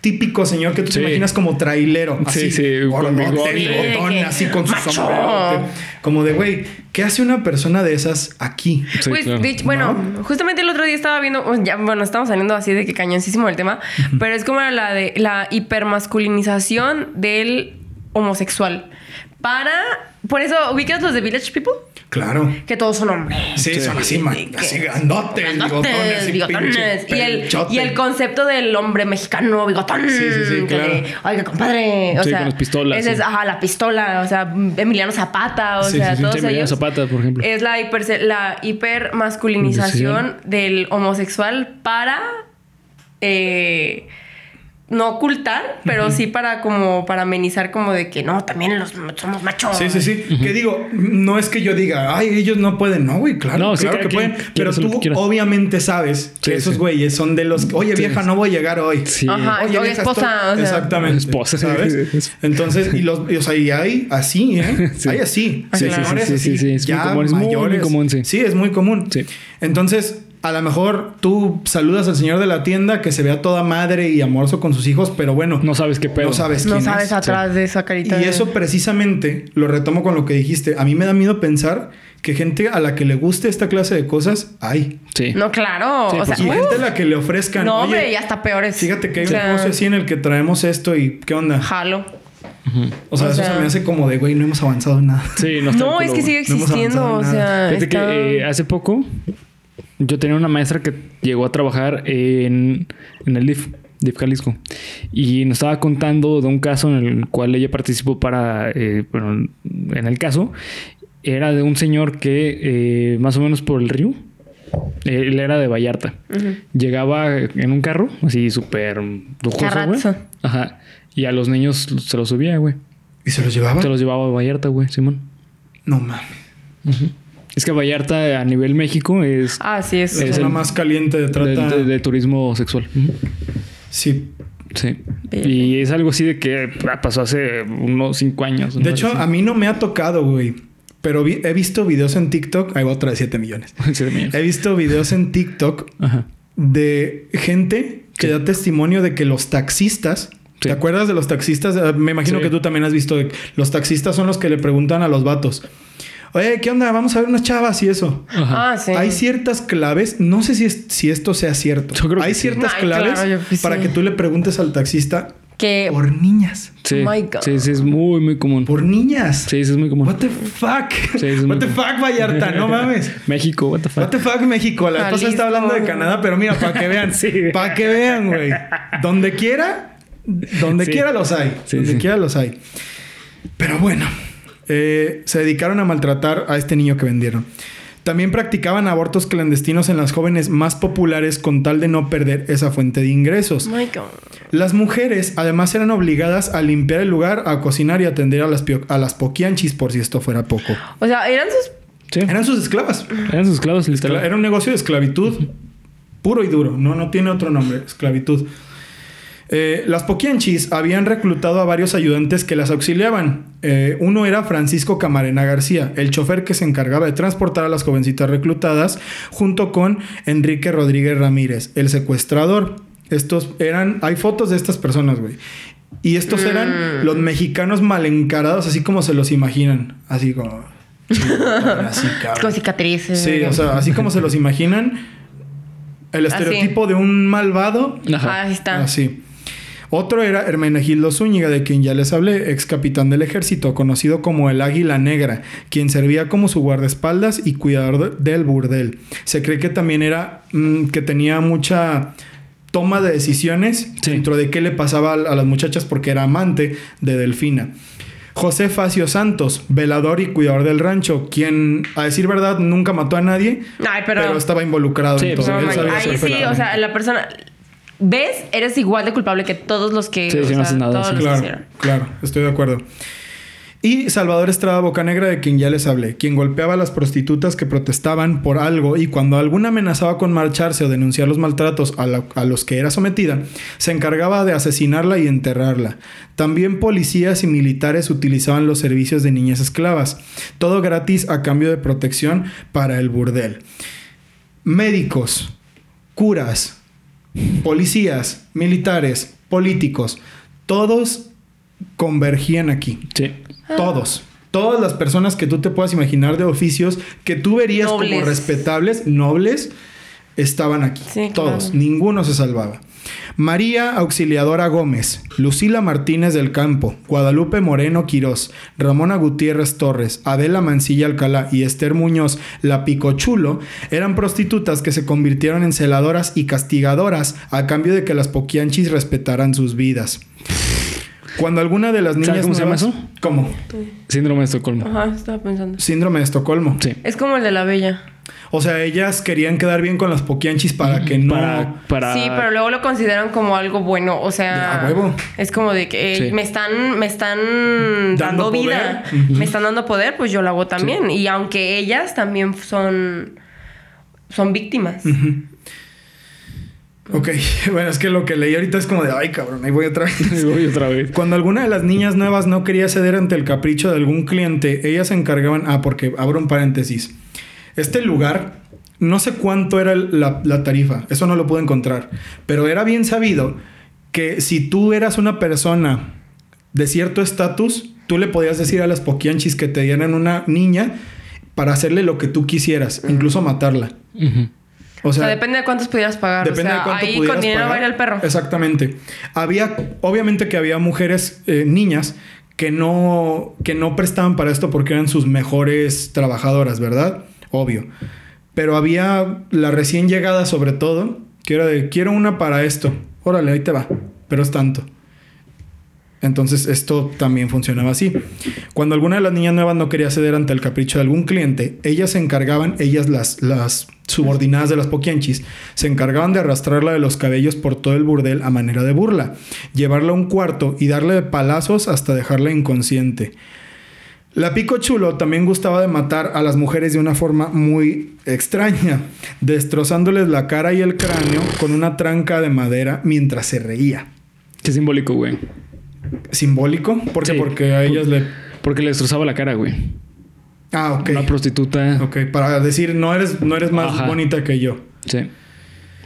típico señor que tú Sí. te imaginas como trailero, Sí, así, sí, gordote, así con su macho. sombrero, como de güey, ¿qué hace una persona de esas aquí? Sí, Pues, claro. bueno, justamente el otro día estaba viendo, ya, bueno, estamos saliendo así de que cañoncísimo el tema, pero es como la de la hipermasculinización del homosexual. Para, por eso, ¿ubicas los de Village People? Claro. Que todos son hombres. Sí, son así, man, que- así grandotes, Grandotes, bigotones, y bigotones. pinche Y el, y el concepto del hombre mexicano bigotón. Sí, sí, sí, que claro. de, Oiga, compadre. O Sí, sea, con las pistolas, ese es, sí. ajá, la pistola. O sea, Emiliano Zapata. O Sí, sea, sí, sí. todos Sí, Emiliano ellos. Zapata, por ejemplo. Es la, hiper, la hipermasculinización del homosexual para. eh, no ocultar, pero sí para como para amenizar como de que no, también los somos machos. Sí, sí, sí. Que digo, no es que yo diga, ay, ellos no pueden. No, güey, claro, No, sí, claro que pueden. Pero tú obviamente sabes que Sí, esos sí. güeyes son de los, oye, Sí, vieja, sí. no voy a llegar hoy. Sí. Ajá. Oye, vieja, esposa, estoy- o sea. Exactamente. Esposa. ¿Sabes? Entonces, y los, y, o sea, y hay así, ¿eh? Sí. Hay así. Sí, sí, señores sí, sí, es muy común, es muy, común, sí. Sí, es muy común. Sí. Entonces, a lo mejor tú saludas al señor de la tienda que se vea toda madre y amoroso con sus hijos, pero bueno, No sabes qué pedo. no sabes No quién sabes es. atrás de esa carita. Y de- eso precisamente lo retomo con lo que dijiste. A mí me da miedo pensar que gente a la que le guste esta clase de cosas hay. Sí. No, claro. Sí, o sea, Y gente a la que le ofrezcan. no, "Oye, hombre, ya está peores. Fíjate que hay O un negocio así en el que traemos esto y ¿qué onda? Jalo. O sea, o eso se me hace como de, güey, no hemos avanzado en nada. Sí, no, está No, es que sigue No existiendo. O sea, Fíjate está- que eh, hace poco yo tenía una maestra que llegó a trabajar en, en el DIF, DIF Jalisco. Y nos estaba contando de un caso en el cual ella participó para, eh, bueno, en el caso, era de un señor que eh, más o menos por el río, él era de Vallarta. Llegaba en un carro, así súper lujoso, güey. Ajá. Y a los niños se los subía, güey. ¿Y se los llevaba? Se los llevaba a Vallarta, güey, Simón. No mames. Es que Vallarta a nivel México es Ah, sí, es. La Es zona el- más caliente de trata. de- de turismo sexual. Sí. Sí. Y es algo así de que pasó hace unos cinco años. De hecho, a mí no me ha tocado, güey. Pero vi- he visto videos en TikTok. Ahí va otra de 7 millones. He visto videos en TikTok Ajá. de gente que da testimonio de que los taxistas. ¿Te acuerdas de los taxistas? Eh, Me imagino Sí. que tú también has visto. de- los taxistas son los que le preguntan a los vatos. Oye, ¿qué onda? Vamos a ver unas chavas y eso. Ajá. Ah, sí. Hay ciertas claves, no sé si, es- si esto sea cierto. Yo creo que Hay sí. ciertas Ay, claves claro, yo que para sí. que tú le preguntes al taxista Que. por niñas. Sí. Oh my God. sí, sí, es muy, muy común. Por niñas. Sí, sí, es muy común. What the fuck? Sí, es muy What the común. fuck, Vallarta, no mames. México, what the fuck. What the fuck, México. La esposa está hablando de Canadá, pero mira, para que vean. Sí. Para que vean, güey. Donde quiera, donde Sí. quiera los hay. Sí, donde sí. quiera los hay. Pero bueno, eh, se dedicaron a maltratar a este niño que vendieron. También practicaban abortos clandestinos en las jóvenes más populares con tal de no perder esa fuente de ingresos. Las mujeres además eran obligadas a limpiar el lugar, a cocinar y atender a las, a las poquianchis por si esto fuera poco. O sea, eran sus. Sí. Eran sus esclavas. Eran sus esclavos, literal. Era un negocio de esclavitud puro y duro. No, no tiene otro nombre. Esclavitud. Eh, las Poquianchis habían reclutado a varios ayudantes que las auxiliaban. Eh, uno era Francisco Camarena García, el chofer que se encargaba de transportar a las jovencitas reclutadas, junto con Enrique Rodríguez Ramírez, el secuestrador. Estos eran. Hay fotos de estas personas, güey. Y estos Mm. eran los mexicanos mal encarados, así como se los imaginan. Así como. así. Con cicatrices. Sí, o sea, así como se los imaginan. El Así. estereotipo de un malvado. Ajá. Ahí está. Así. Otro era Hermenegildo Zúñiga, de quien ya les hablé, ex capitán del ejército, conocido como el Águila Negra, quien servía como su guardaespaldas y cuidador de- del burdel. Se cree que también era mm, que tenía mucha toma de decisiones Sí. dentro de qué le pasaba a, las muchachas porque era amante de Delfina. José Facio Santos, velador y cuidador del rancho, quien, a decir verdad, nunca mató a nadie, Ay, pero. estaba involucrado Sí, en pues, todo. Él sabía ahí sí, o sea, la persona. ¿Ves? Eres igual de culpable que todos los que. Sí, sí, no sea, nada, todos sí. los que Claro, hicieron. claro, estoy de acuerdo. Y Salvador Estrada Bocanegra, de quien ya les hablé, quien golpeaba a las prostitutas que protestaban por algo y cuando alguna amenazaba con marcharse o denunciar los maltratos a, la- a los que era sometida, se encargaba de asesinarla y enterrarla. También policías y militares utilizaban los servicios de niñas esclavas, todo gratis a cambio de protección para el burdel. Médicos, curas, policías, militares, políticos, todos convergían aquí. Sí. Todos. Todas las personas que tú te puedas imaginar de oficios que tú verías como respetables, nobles, estaban aquí. Sí, Todos. claro. Ninguno se salvaba. María Auxiliadora Gómez, Lucila Martínez del Campo, Guadalupe Moreno Quirós, Ramona Gutiérrez Torres, Adela Mancilla Alcalá y Esther Muñoz, la Picochulo, eran prostitutas que se convirtieron en celadoras y castigadoras a cambio de que las poquianchis respetaran sus vidas. Cuando alguna de las niñas ¿Sabes cómo se llama eso? ¿Cómo? Síndrome de Estocolmo. Ajá, estaba pensando. Síndrome de Estocolmo. Sí. Es como el de la bella. O sea, ellas querían quedar bien con las poquianchis para que no... Para, para... Sí, pero luego lo consideran como algo bueno. O sea. A huevo. Es como de que eh, Sí. me están, me están Dando vida. Me están dando poder, pues yo lo hago también. Y aunque ellas también son. Son víctimas. Ok, bueno, es que lo que leí ahorita es como de, ay cabrón, ahí voy otra vez. Ahí voy otra vez. Cuando alguna de las niñas nuevas no quería ceder ante el capricho de algún cliente, ellas se encargaban, ah, porque abro un paréntesis, este lugar, no sé cuánto era la, la tarifa, eso no lo pude encontrar, pero era bien sabido que si tú eras una persona de cierto estatus, tú le podías decir a las poquianchis que te dieran una niña para hacerle lo que tú quisieras, incluso matarla. O O sea, sea, depende de cuántos pudieras pagar. Depende o sea, de cuánto ahí pudieras con dinero pagar. va a ir el perro. Exactamente. Había, obviamente que había mujeres, eh, niñas, que no, que no prestaban para esto porque eran sus mejores trabajadoras, ¿verdad? Obvio. Pero había la recién llegada sobre todo, que era de, quiero una para esto. Órale, ahí te va. Pero es tanto. Entonces esto también funcionaba así. Cuando alguna de las niñas nuevas no quería ceder ante el capricho de algún cliente, ellas se encargaban, ellas las, las subordinadas de las poquianchis, se encargaban de arrastrarla de los cabellos por todo el burdel a manera de burla, llevarla a un cuarto y darle palazos hasta dejarla inconsciente. La Pico Chulo también gustaba de matar a las mujeres de una forma muy extraña, destrozándoles la cara y el cráneo con una tranca de madera mientras se reía. Qué simbólico, güey. ¿Simbólico? ¿Por qué? Sí. Porque a ellas le... Porque le destrozaba la cara, güey. Ah, ok. Una prostituta. Ok, para decir, no eres, no eres más Ajá. bonita que yo. Sí.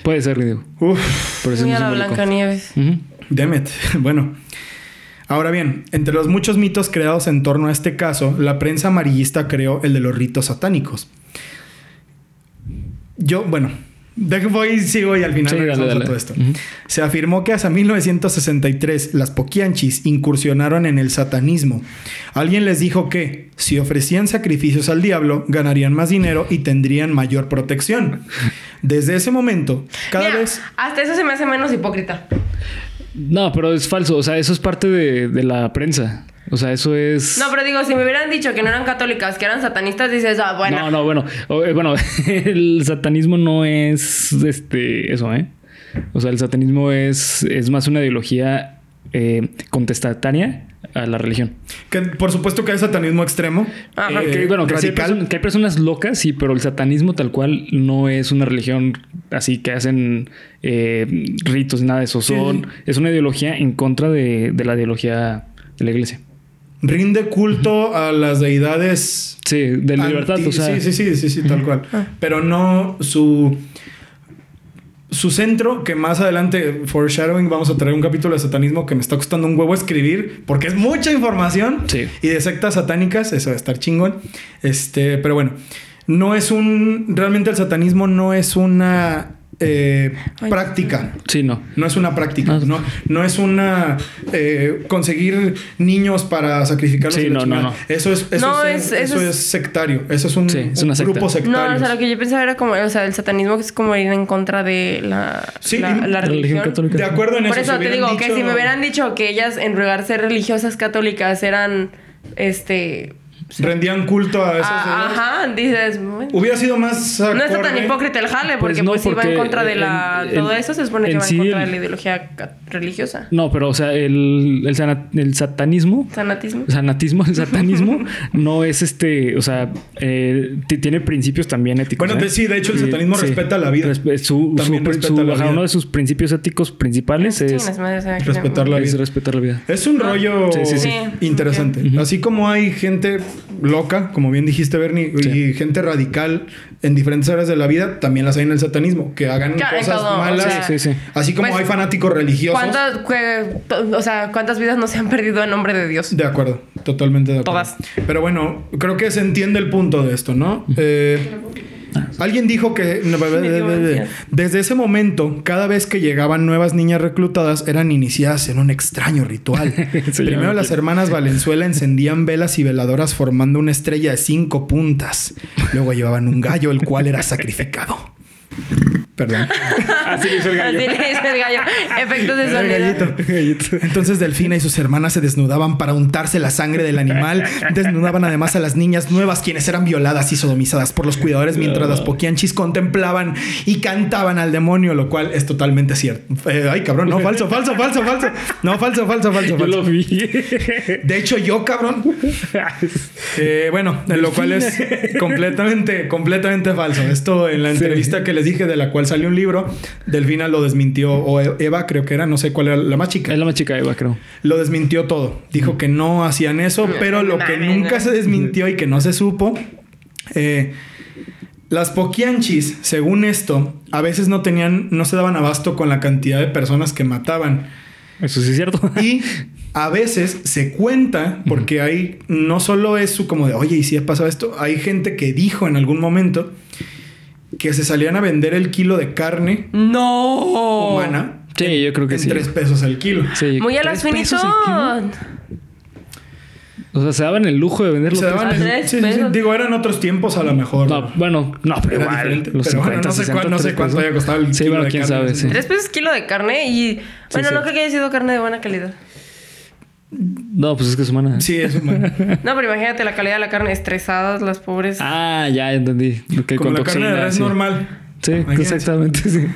Puede ser, digo. Uf, Pero es Mira la. Ujú. damn it. Bueno. Ahora bien, entre los muchos mitos creados en torno a este caso, la prensa amarillista creó el de los ritos satánicos. Yo, bueno, voy, sigo y al final Sí, dale, regresamos a dale. todo esto. Se afirmó que hasta 1963 las poquianchis incursionaron en el satanismo. Alguien les dijo que si ofrecían sacrificios al diablo, ganarían más dinero y tendrían mayor protección. Desde ese momento, cada Mira, vez... Hasta eso se me hace menos hipócrita. No, pero es falso. O sea, eso es parte de, de la prensa. O sea, eso es. No, pero digo, si me hubieran dicho que no eran católicas, que eran satanistas, dices, ah, bueno. No, no, bueno. O, eh, bueno, el satanismo no es este eso, ¿eh? O sea, el satanismo es, es más una ideología eh, contestataria a la religión. Que por supuesto que hay satanismo extremo. Ajá. eh, que, bueno, que, radical. perso- que hay personas locas, sí, pero el satanismo tal cual no es una religión así que hacen eh, ritos y nada de eso. Son, sí. Es una ideología en contra de, de la ideología de la iglesia. Rinde culto a las deidades. Sí, de anti- libertad, o sea. Sí, sí, sí, sí, sí, tal cual. Pero no su. Su centro, que más adelante, foreshadowing, vamos a traer un capítulo de satanismo que me está costando un huevo escribir, porque es mucha información. Sí. Y de sectas satánicas, eso va a estar chingón. Este, pero bueno, no es un. Realmente el satanismo no es una eh, práctica. Sí, no. No es una práctica, no, no es una eh, conseguir niños para sacrificarlos. Sí, no, no. Eso es, eso No, es, es- eso eso es es- sectario. Eso es un, Sí, es un una grupo sectario. No, o sea, lo que yo pensaba era como, o sea, el satanismo es como ir en contra de la, Sí, la, la La religión católica. De acuerdo en Por eso. te digo que si me hubieran dicho que ellas en lugar de ser religiosas católicas eran este rendían culto a esas. ah, ajá, dices, bueno, Hubiera sido más. no está tan hipócrita el jale porque Pues no, pues, iba en contra de la en- todo eso se supone que va sí en contra el- de la ideología religiosa. No, pero o sea, el, el, sana- el satanismo Sanatismo. sanatismo, el satanismo no es este, o sea, eh, ti- tiene principios también éticos. Bueno, ¿eh? sí, de hecho, el satanismo respeta la vida. Respe- su, También su- respeta su- la ajá, vida. uno de sus principios éticos principales Sí, es, Respetar la es vida. respetar la vida. Es un rollo Sí, sí, sí. Sí, interesante. Así como hay gente loca, como bien dijiste, Bernie, Sí. y gente radical en diferentes áreas de la vida, también las hay en el satanismo, que hagan Claro, cosas todo, o malas. sea, Sí, sí. Así como Pues, hay fanáticos religiosos. ¿Cuántas, o sea, ¿cuántas vidas no se han perdido en nombre de Dios? De acuerdo, totalmente de acuerdo. Todas. Pero bueno, creo que se entiende el punto de esto, ¿no? Eh, alguien dijo que desde ese momento, cada vez que llegaban nuevas niñas reclutadas, eran iniciadas en un extraño ritual. Sí, Primero las hermanas Valenzuela encendían velas y veladoras formando una estrella de cinco puntas. Luego llevaban un gallo, el cual era sacrificado. Perdón. Así hizo el Así le dice el gallo. Efectos de sonido. gallito. Entonces Delfina y sus hermanas se desnudaban para untarse la sangre del animal. Desnudaban además a las niñas nuevas, quienes eran violadas y sodomizadas por los cuidadores, mientras las poquianchis contemplaban y cantaban al demonio, lo cual es totalmente cierto. Eh, ay, cabrón, no, falso, falso, falso, falso. No, falso, falso, falso, Yo lo falso. vi. De hecho, yo, cabrón. Eh, bueno, lo cual es completamente, completamente falso. Esto en la entrevista que les dije, de la cual salió un libro, Delfina lo desmintió, o Eva, creo que era, no sé cuál era la más chica. Es la más chica Eva, creo. Lo desmintió todo. Dijo que no hacían eso, pero lo que nunca se desmintió y que no se supo. eh, las poquianchis, según esto, a veces no tenían, no se daban abasto con la cantidad de personas que mataban. Eso sí es cierto. Y a veces se cuenta, porque hay, no solo es su como de, oye, ¿y si ha pasado esto? Hay gente que dijo en algún momento que se salían a vender el kilo de carne No. humana Sí, yo creo que en sí. tres pesos el kilo. Sí, Muy a la ¿tres pesos el kilo? finitón. O sea, se daban el lujo de venderlo. Se tres daban- pesos. tres sí, sí, sí. Digo, eran otros tiempos a lo mejor. No, bueno, no, pero igual. diferente. Los Pero bueno, 50, no sé 60, cuán- no sé cuánto haya costado el Sí, kilo bueno, de quién carne, sabe, sí. Tres pesos kilo de carne y... Bueno, sí. no creo que haya sido carne de buena calidad. No, pues es que es humana. Sí, es humano. No, pero imagínate la calidad de la carne estresadas, las pobres. Ah, ya entendí. Que Como con la carne de toxina, res sí. normal. Sí, exactamente, sí.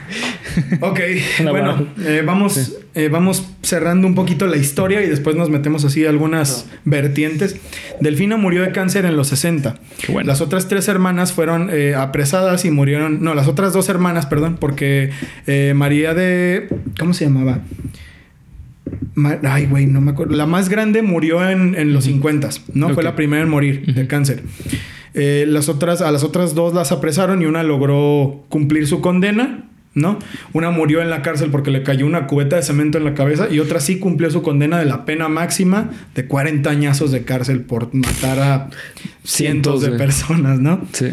Ok, bueno, eh, vamos, eh, vamos cerrando un poquito la historia y después nos metemos así a algunas vertientes. Delfina murió de cáncer en los 60. Qué bueno. Las otras tres hermanas fueron eh, apresadas y murieron. No, las otras dos hermanas, perdón, porque eh, María de. ¿Cómo se llamaba? Ay, güey, no me acuerdo. La más grande murió en, en los 50, ¿no? Fue la primera en morir de cáncer. Eh, las otras, a las otras dos las apresaron y una logró cumplir su condena, ¿no? Una murió en la cárcel porque le cayó una cubeta de cemento en la cabeza y otra sí cumplió su condena de la pena máxima de 40 añazos de cárcel por matar a cientos Cientos de de- personas, ¿no? Sí.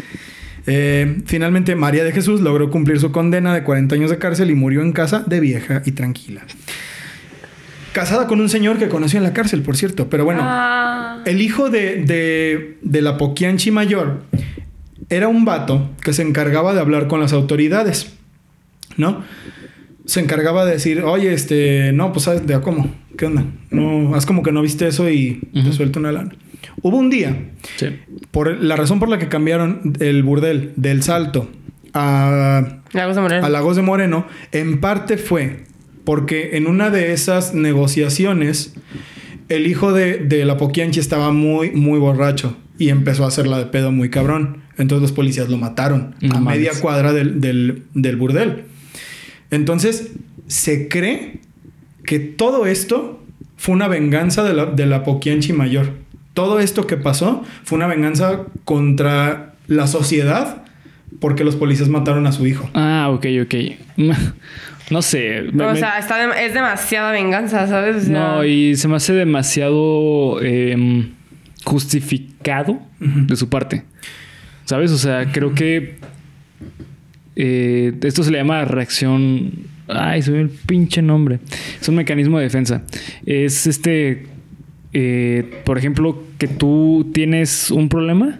Eh, finalmente, María de Jesús logró cumplir su condena de 40 años de cárcel y murió en casa de vieja y tranquila. Casada con un señor que conoció en la cárcel, por cierto. Pero bueno, Ah. el hijo de, de, de la Poquianchi mayor era un vato que se encargaba de hablar con las autoridades, ¿no? Se encargaba de decir, oye, este, no, pues, ¿sabes de cómo? ¿Qué onda? No, haz como que no viste eso y te suelto una lana. Hubo un día Sí. por la razón por la que cambiaron el burdel del Salto a, Lagos de Moreno. a Lagos de Moreno, en parte fue porque en una de esas negociaciones el hijo de, de la Poquianchi estaba muy, muy borracho y empezó a hacerla de pedo muy cabrón. Entonces los policías lo mataron No a mames. media cuadra del, del, del burdel. Entonces se cree que todo esto fue una venganza de la, de la Poquianchi mayor. Todo esto que pasó fue una venganza contra la sociedad porque los policías mataron a su hijo. Ah, ok, ok. No sé. me- O sea, está de- es demasiada venganza, ¿sabes? O sea, no, y se me hace demasiado em, justificado de su parte. ¿Sabes? O sea, creo que eh, esto se le llama reacción. Ay, se me dio el pinche nombre. Es un mecanismo de defensa. Es este. eh, por ejemplo, que tú tienes un problema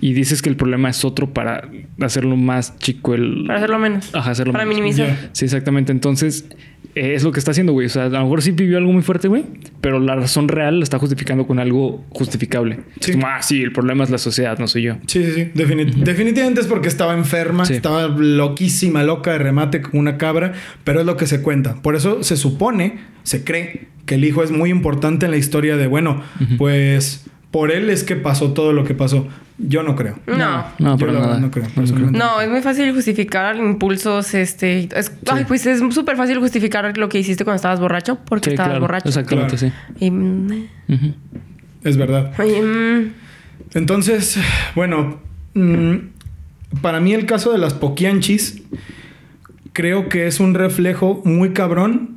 y dices que el problema es otro para hacerlo más chico el. Para hacerlo menos. Ajá, hacerlo Para menos. minimizar. Sí, exactamente. Entonces, eh, es lo que está haciendo, güey. O sea, a lo mejor sí vivió algo muy fuerte, güey, pero la razón real la está justificando con algo justificable. Sí. Es como, ah, sí, el problema es la sociedad, no soy yo. Sí, sí, sí. Defini- Definitivamente es porque estaba enferma, Sí. estaba loquísima, loca de remate como una cabra, pero es lo que se cuenta. Por eso se supone, se cree que el hijo es muy importante en la historia de, bueno, pues por él es que pasó todo lo que pasó. Yo no creo. No. No, Yo la verdad nada. no creo. No. No, es muy fácil justificar impulsos, este... es- Ay, pues es súper fácil justificar lo que hiciste cuando estabas borracho, porque Sí, estabas claro. borracho. Exactamente, Claro. Y, mm, sí. Ujú. Es verdad. mm, Entonces, bueno, mm, para mí el caso de las poquianchis creo que es un reflejo muy cabrón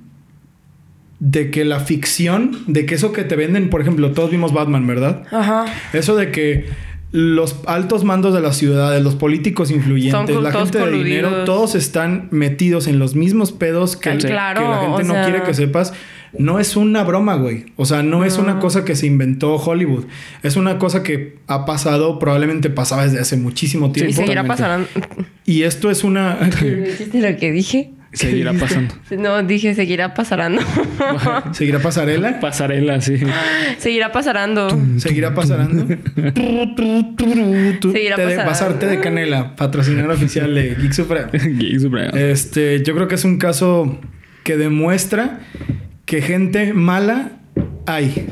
de que la ficción, de que eso que te venden, por ejemplo, todos vimos Batman, ¿verdad? ajá. Eso de que los altos mandos de las ciudades, los políticos influyentes, la gente de dinero, todos están metidos en los mismos pedos que, Sí. Claro, que la gente no sea- quiere que sepas. No es una broma, güey. O sea, no, es una cosa que se inventó Hollywood. Es una cosa que ha pasado, probablemente pasaba desde hace muchísimo Y tiempo. seguirá totalmente. pasando. Y esto es una... ¿Viste lo que dije? Seguirá pasando. No, dije seguirá pasarando. ¿Seguirá pasarela? Pasarela, sí. seguirá pasarando. ¿Seguirá pasarando? Seguirá Té de- pasando. Canela, patrocinador oficial de Geek Supremo. Gay Supremo. Este, yo creo que es un caso que demuestra que gente mala hay.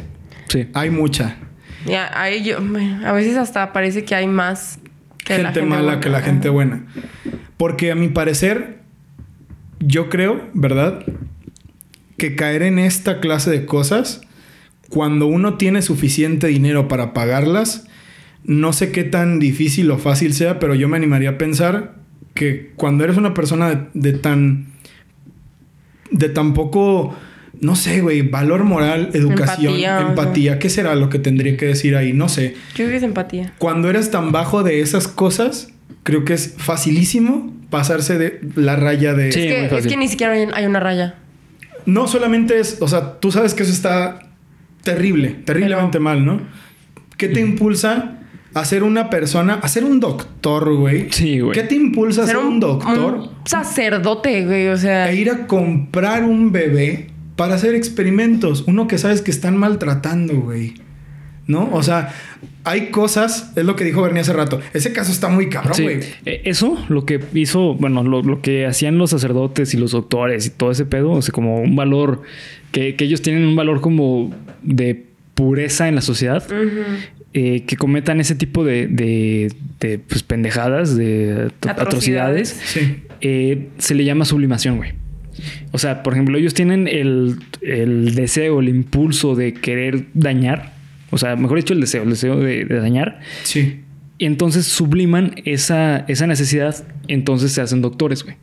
Sí. Hay mucha. Ya, ahí yo, a veces hasta parece que hay más que la gente, mala buena. que la gente buena. Porque a mi parecer, yo creo, ¿verdad? Que caer en esta clase de cosas, cuando uno tiene suficiente dinero para pagarlas, no sé qué tan difícil o fácil sea, pero yo me animaría a pensar que cuando eres una persona de, de tan... de tan poco... No sé, güey, valor moral, educación, Empatía. ¿qué será lo que tendría que decir ahí? No sé Yo creo que es empatía. cuando eres tan bajo de esas cosas, creo que es facilísimo pasarse de la raya de... Sí. es, que, es que ni siquiera hay, hay una raya. No solamente es, o sea, tú sabes que eso está terrible, terriblemente mal, ¿no? ¿Qué te impulsa a ser una persona, a ser un doctor, güey? Sí, güey. ¿Qué te impulsa a ser un, doctor un sacerdote, güey. O sea, e ir a comprar un bebé para hacer experimentos? Uno que sabes que están maltratando, güey. ¿No? O sea, hay cosas, es lo que dijo Bernie hace rato. Ese caso está muy cabrón, güey. Eh, Eso, lo que hizo, bueno, lo, lo que hacían los sacerdotes y los doctores y todo ese pedo, o sea, como un valor, que, que ellos tienen un valor como de pureza en la sociedad, eh, que cometan ese tipo de, de, de, pues, pendejadas, de at- Atrocidades. atrocidades, Sí. eh, se le llama sublimación, güey. O sea, por ejemplo, ellos tienen el, el deseo, el impulso de querer dañar, o sea, mejor dicho, el deseo, el deseo de- de dañar, Sí. y entonces subliman esa, esa necesidad, entonces se hacen doctores, güey.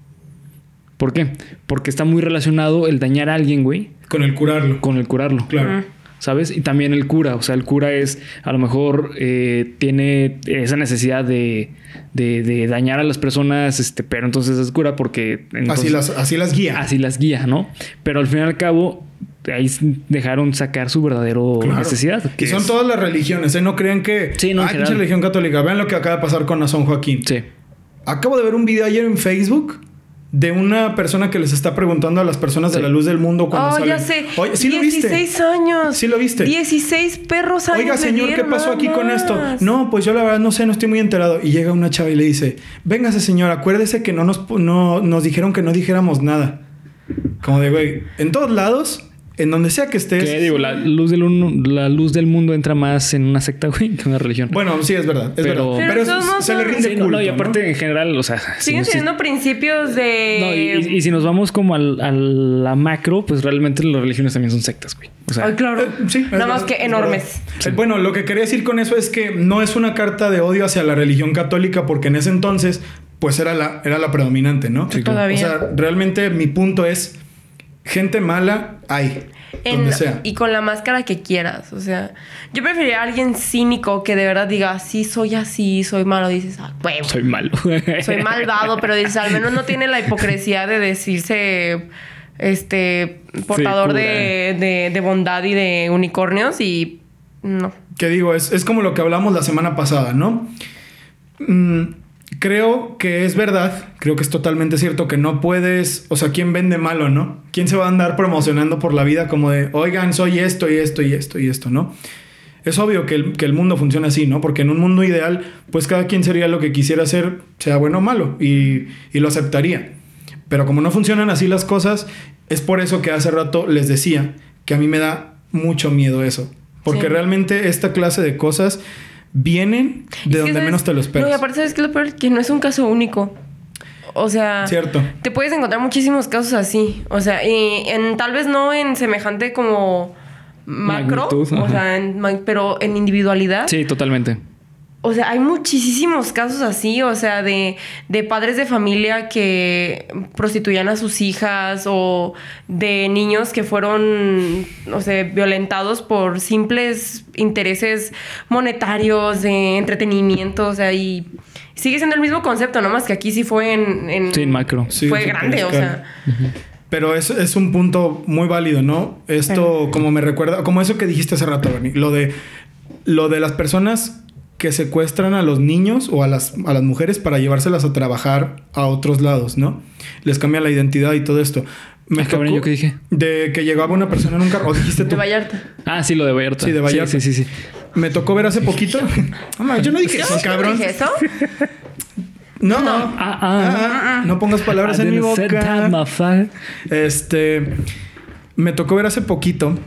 ¿Por qué? Porque está muy relacionado el dañar a alguien, güey, Con el curarlo. con el curarlo. Claro. ¿Sabes? Y también el cura. O sea, el cura es, a lo mejor, eh, tiene esa necesidad de, de, de dañar a las personas, este, pero entonces es cura porque... entonces- así, las, así las guía. Así las guía, ¿no? Pero al fin y al cabo, ahí dejaron sacar su verdadero Claro. necesidad. Y son es- todas las religiones, ¿eh? No crean que... Sí, no, en pinche general. religión católica. Vean lo que acaba de pasar con Nazón Joaquín. Sí. Acabo de ver un video ayer en Facebook de una persona que les está preguntando a las personas de la luz del mundo cuando oh, salen. ya sé. Oye, ¿sí lo viste? 16 años. ¿Sí lo viste? 16 perros años. Oiga, señor, ¿qué pasó aquí con esto? No, pues yo la verdad no sé, no estoy muy enterado. Y llega una chava y le dice, véngase señor, acuérdese que no nos, no, nos dijeron que no dijéramos nada. Como de, güey, en todos lados en donde sea que estés. ¿Qué digo? La luz, del un- la luz del mundo entra más en una secta, güey, que en una religión. Bueno, sí, es verdad. Es Pero- verdad. Pero Pero, modos se le rinde Sí, no, culto, no, y aparte ¿no? en general, o sea... Siguen si- siendo principios de. No, y, y si nos vamos como al- a la macro, pues realmente las religiones también son sectas, güey. O sea, Ay, claro. Eh, sí, Nada más que es enormes. Eh, Bueno, lo que quería decir con eso es que no es una carta de odio hacia la religión católica, porque en ese entonces, pues era la, era la predominante, ¿no? Sí, claro. Todavía. O sea, realmente mi punto es: gente mala hay, En- donde sea. y con la máscara que quieras. O sea, yo preferiría a alguien cínico que de verdad diga, sí, soy así, soy malo. Dices, ah, huevo. soy malo. soy malvado, pero dices, al menos no tiene la hipocresía de decirse este portador de- de bondad y de unicornios y no. Que digo, es, es como lo que hablamos la semana pasada, ¿no? Mm, creo que es verdad, creo que es totalmente cierto que no puedes, o sea, ¿quién vende malo, no? ¿Quién se va a andar promocionando por la vida como de, oigan, soy esto y esto y esto y esto, ¿no? Es obvio que el, que el mundo funciona así, ¿no? Porque en un mundo ideal, pues cada quien sería lo que quisiera hacer, sea bueno o malo, y, y lo aceptaría. Pero como no funcionan así las cosas, es por eso que hace rato les decía que a mí me da mucho miedo eso. Porque Sí. realmente esta clase de cosas vienen de donde ¿sabes? menos te lo esperas. No, y aparte, ¿sabes qué es lo peor? Que no es un caso único. O sea, Cierto. te puedes encontrar muchísimos casos así. O sea, y en, tal vez no en semejante como macro, Magnitud, o sea, en pero en individualidad. sí, totalmente. O sea, hay muchísimos casos así, o sea, de, de padres de familia que prostituían a sus hijas o de niños que fueron, no sé, violentados por simples intereses monetarios, de entretenimiento, o sea, y sigue siendo el mismo concepto, ¿no? Más que aquí sí fue en... en- Sí, en macro. Sí, fue grande, o sea. Pero es, es un punto muy válido, ¿no? Esto como me recuerda, como eso que dijiste hace rato, Bernie, lo de, lo de las personas que secuestran a los niños o a las, a las mujeres para llevárselas a trabajar a otros lados, ¿no? Les cambian la identidad y todo esto. Me Ah, cabrón, tocó ¿yo qué dije? De que llegaba una persona en un carro, o dijiste tú. De Vallarta. Ah, sí, lo de Vallarta. Sí, de Vallarta. Sí, sí, sí. sí. Me tocó ver hace poquito. Yo no dije eso, ¿Yo cabrón. dije eso? No, no. Ah, ah. Ah, ah, no pongas palabras I en mi boca. motherfucker. Este. Me tocó ver hace poquito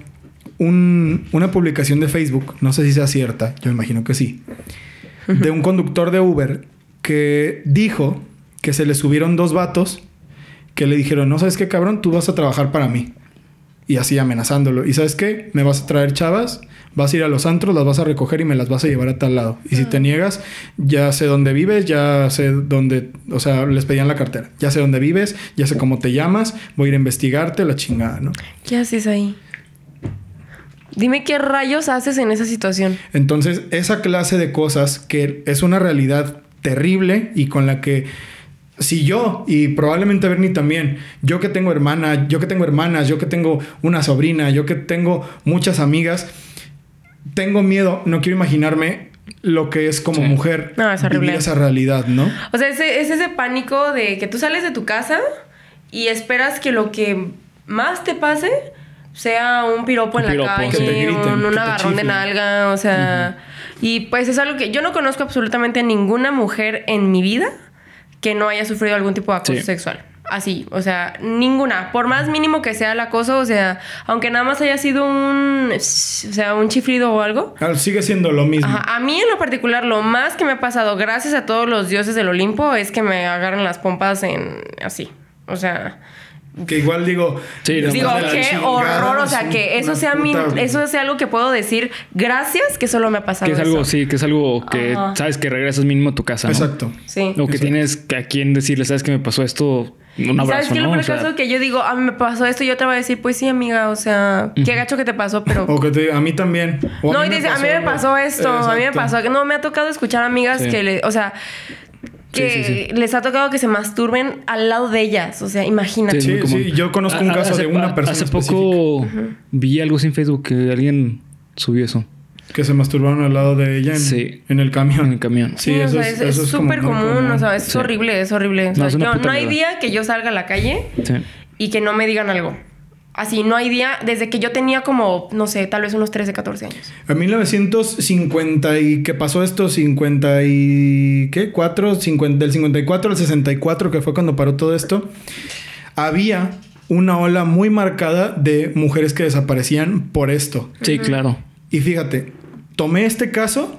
un- una publicación de Facebook, no sé si sea cierta, yo imagino que sí, de un conductor de Uber que dijo que se le subieron dos vatos que le dijeron, no sabes qué cabrón, tú vas a trabajar para mí. Y así amenazándolo. ¿Y sabes qué? Me vas a traer chavas, vas a ir a los antros, las vas a recoger y me las vas a llevar a tal lado. Y si te niegas, ya sé dónde vives, ya sé dónde, o sea, les pedían la cartera. Ya sé dónde vives, ya sé cómo te llamas, voy a ir a investigarte, la chingada, ¿no? ¿Qué haces ahí? Dime qué rayos haces en esa situación. Entonces, esa clase de cosas que es una realidad terrible y con la que si yo y probablemente Bernie también, yo que tengo hermana, yo que tengo hermanas, yo que tengo una sobrina, yo que tengo muchas amigas, tengo miedo, no quiero imaginarme lo que es como Sí. mujer No, es vivir esa realidad, ¿no? O sea, ese- es ese pánico de que tú sales de tu casa y esperas que lo que más te pase sea un piropo en piropo, la calle, griten, un, agarrón de nalga, o sea... Y pues es algo que yo no conozco absolutamente a ninguna mujer en mi vida que no haya sufrido algún tipo de acoso Sí. sexual. Así, o sea, ninguna. Por más mínimo que sea el acoso, o sea, aunque nada más haya sido un... O sea, un chiflido o algo. Ah, Sigue siendo lo mismo. Ajá, A mí en lo particular, lo más que me ha pasado, gracias a todos los dioses del Olimpo, es que me agarran las pompas en así. O sea, Que igual digo, Sí, digo, qué chingada, horror. O sea, que eso sea mi, eso sea algo que puedo decir gracias que solo me ha pasado. Que es algo, eso. sí, que es algo que Ajá. sabes que regresas mínimo a tu casa. ¿no? Exacto. Sí. O que Exacto. tienes que a quién decirle, sabes que me pasó esto, un ¿Y abrazo, ¿Sabes qué? Lo ¿no? peor O sea, caso que yo digo, a mí me pasó esto y otra va a decir, pues sí, amiga, o sea, qué gacho que te pasó, pero. O que te- a mí también. O no, y dice, a mí me pasó esto, a mí me pasó. No, me ha tocado escuchar amigas Sí. que le, o sea, que Sí, sí, sí. les ha tocado que se masturben al lado de ellas. O sea, imagínate. Sí, sí, yo conozco un caso hace de una persona Hace poco vi algo sin Facebook que alguien subió eso Que se masturbaron al lado de ella en, Sí. en el camión. en el camión. Sí, Sí, o eso sea, es- es eso es súper común, común. o sea, es Sí. horrible, es horrible. O No, sea, yo- hay día que yo salga a la calle Sí. y que no me digan algo. Así, no hay día desde que yo tenía como, no sé, tal vez unos 13, 14 años. En 1950 y que pasó esto 50 y qué 4 50 del 54 al 64 que fue cuando paró todo esto había una ola muy marcada de mujeres que desaparecían por esto. Sí, claro. Y fíjate, tomé este caso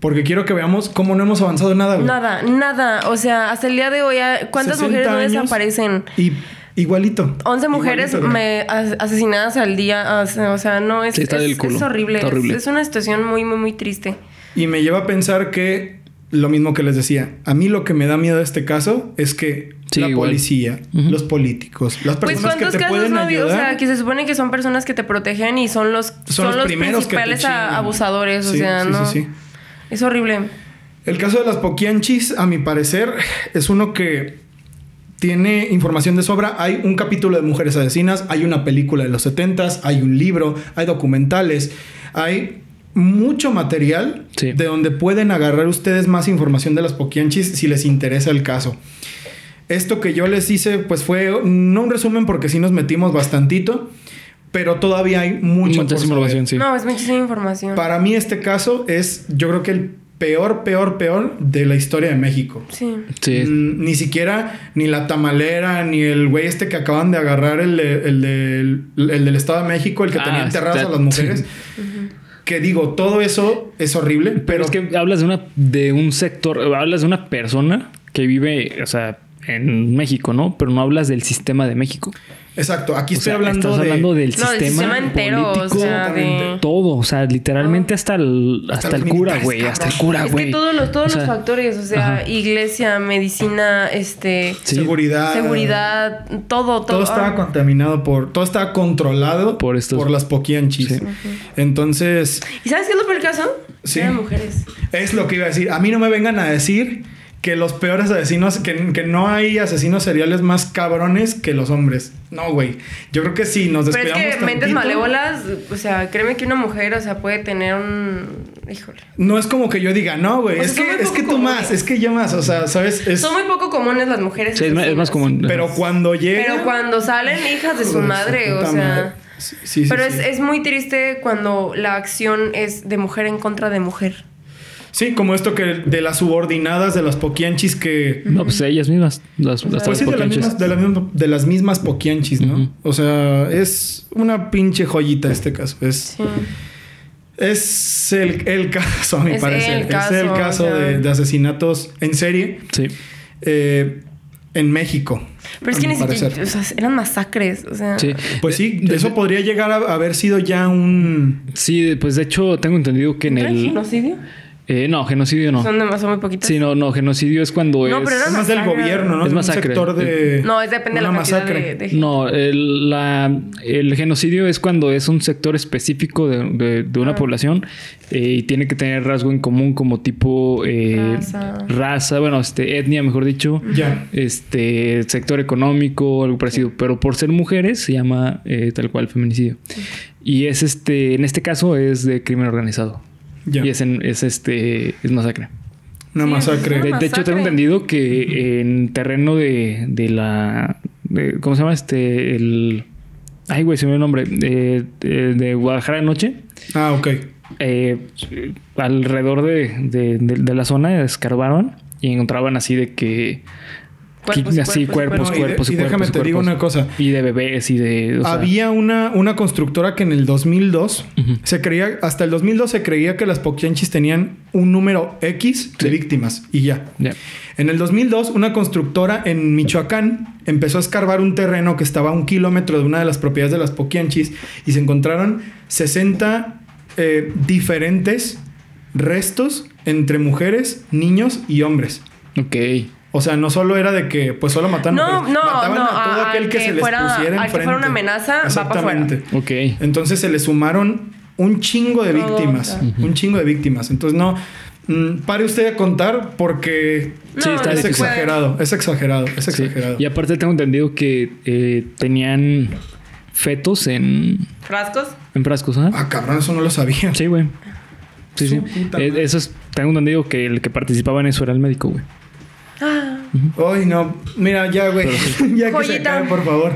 porque quiero que veamos cómo no hemos avanzado en nada. güey. Nada, nada. O sea, hasta el día de hoy, ¿cuántas 60 mujeres no desaparecen? Y igualito. 11 mujeres Igualito, me- as- asesinadas al día. O sea, no es, Sí, está es, del culo. es horrible. Está horrible. Es, es una situación muy, muy, muy triste. Y me lleva a pensar que lo mismo que les decía, a mí lo que me da miedo de este caso es que Sí, la igual. policía, los políticos, las Pues personas que cuántos te casos pueden no ha habido? O ayudar. sea, que se supone que son personas que te protegen y son los, son los, primeros que te principales a- chingan. abusadores. Sí, o sea, sí, no. sí, sí. Es horrible. El caso de las poquianchis, a mi parecer, es uno que tiene información de sobra. Hay un capítulo de Mujeres Asesinas, hay una película de los 70s, hay un libro, hay documentales, hay mucho material Sí. de donde pueden agarrar ustedes más información de las poquianchis si les interesa el caso. Esto que yo les hice, pues fue no un resumen porque sí nos metimos bastantito, pero todavía hay Mucha información, sí. No, es muchísima información. Para mí este caso es, yo creo que el peor, peor, peor de la historia de México. Sí. Sí. Mm, Ni siquiera ni la tamalera, ni el güey este que acaban de agarrar, el, de- el, del- el del Estado de México, el que Ah, tenía enterradas está- a las mujeres. Que digo, todo eso es horrible, pero, Pero es que hablas de una de un sector, hablas de una persona que vive, o sea, en México, ¿no? Pero no hablas del sistema de México. Exacto, aquí O estoy sea, hablando estás de hablando del No, sistema, sistema entero, o político, sea, de... todo, o sea, literalmente hasta el hasta, Hasta el cura, güey, hasta el cura, Es güey. que todos los, todos O sea, los factores, o sea, ajá. iglesia, medicina, este... Sí. seguridad. Seguridad, todo, todo. Todo estaba Ah. contaminado por, todo estaba controlado Por por, estos- las poquianchis. Sí. Entonces, ¿Y sabes qué es lo peor caso? Sí. Eran mujeres. Es lo que iba a decir. A mí no me vengan a decir que los peores asesinos, que, que no hay asesinos seriales más cabrones que los hombres. No, güey. Yo creo que sí, nos Pero es que mentes malévolas, o sea, créeme que una mujer, o sea, puede tener un... Híjole. No es como que yo diga, no, güey. O Es, sea, que, es que tú más, es que yo más. O sea, ¿sabes? Es, Son muy poco comunes las mujeres. Sí, es más, es más asesinas. común. pero cuando llega... Pero cuando salen hijas de su madre, o sea... madre. Sí, sí, sí, pero sí. Es, es muy triste cuando la acción es de mujer en contra de mujer. Sí, como esto que de las subordinadas de las poquianchis que... No, pues ellas mismas, las, las Pues sí, de, las poquianchis. mismas, de, las mismas, de las mismas poquianchis, ¿no? O sea, es una pinche joyita este caso. Es, Sí. es el, el caso, a mi Es parecer. el caso, es el caso o sea. de, de asesinatos en serie Sí. eh, en México. Pero es que ni siquiera, o sea, eran masacres, o sea... Sí. Pues sí, De- eso de- podría llegar a haber sido ya un... Sí, pues de hecho tengo entendido que en ¿No era el genocidio? Eh, no, genocidio no. Son demasiado muy poquitas. Sí, no, no, genocidio es cuando No, es pero Es más del masacre. gobierno, ¿no? Es De un masacre. sector de... No, es depende de la masacre. de, de- No, el, la- el genocidio es cuando es un sector específico de, de- de una Ah. población eh, y tiene que tener rasgo en común como tipo eh, Raza. raza, bueno, este, etnia, mejor dicho, Ya. este sector económico, algo parecido. Pero por ser mujeres se llama eh, tal cual feminicidio. Y es este, en este caso es de crimen organizado. Y es, en- es este, es masacre. Una Sí, masacre. Una De, de hecho, tengo entendido que en terreno de, de la. de- ¿Cómo se llama? Este. El. Ay, güey, se me olvidó el nombre. De, de- de Guadalajara de Noche. Ah, ok. eh, alrededor de, de- de- de la zona escarbaron y encontraban así de que. Cuerpos así, cuerpos cuerpos, y cuerpos y, y déjame te digo una cosa. Y de bebés y de. o sea, Había una, una constructora que en el 2002 Ujú. se creía, hasta el 2002 se creía que las poquianchis tenían un número X de Sí. víctimas y ya. ya. En el 2002, una constructora en Michoacán empezó a escarbar un terreno que estaba a un kilómetro de una de las propiedades de las Poquianchis y se encontraron 60 eh, diferentes restos entre mujeres, niños y hombres. Ok. O sea, no solo era de que pues solo mataban No, mujeres, no, mataban no, a todo a- aquel que, que se les fuera- pusiera al que fuera enfrente. una amenaza, va pa' fuera. Exactamente. Ok. Entonces se le sumaron un chingo de víctimas. Un chingo de víctimas. Entonces no. mm, pare usted de contar porque Sí, No, está es exagerado. Es exagerado. Es Sí. exagerado. Y aparte tengo entendido que eh, tenían fetos en, ¿Frascos? en frascos, ¿ah? Ah, cabrón, eso no lo sabía. Sí, güey. Sí, Su sí. Eh, eso es, tengo entendido que el que participaba en eso era el médico, güey. Ah, Ay, no. Mira, ya, güey. ya que se Joyita. acabe, por favor.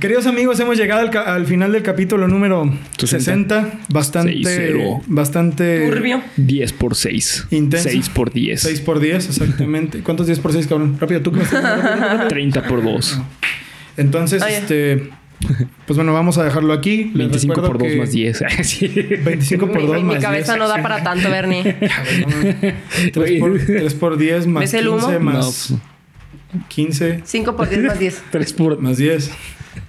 Queridos amigos, hemos llegado al, al final del capítulo número 60. Bastante. 6-0. Bastante. turbio. 10 por 6. Intenso. 6 por 10. 6 por 10, exactamente. ¿Cuántos 10 por 6, cabrón? Rápido, tú que me estás- rápido, rápido, rápido. 30 por 2. Entonces, Oye. este. Pues bueno, vamos a dejarlo aquí. Les 25 por recuerdo 2 que- más 10. Sí. 25 por Mi- 2 mi, más cabeza 10. no da para tanto, Bernie. 3 por, 3 por 10 más ¿Ves el 15 humo? más 15 5 por 10 más 10. 3 por... más 10.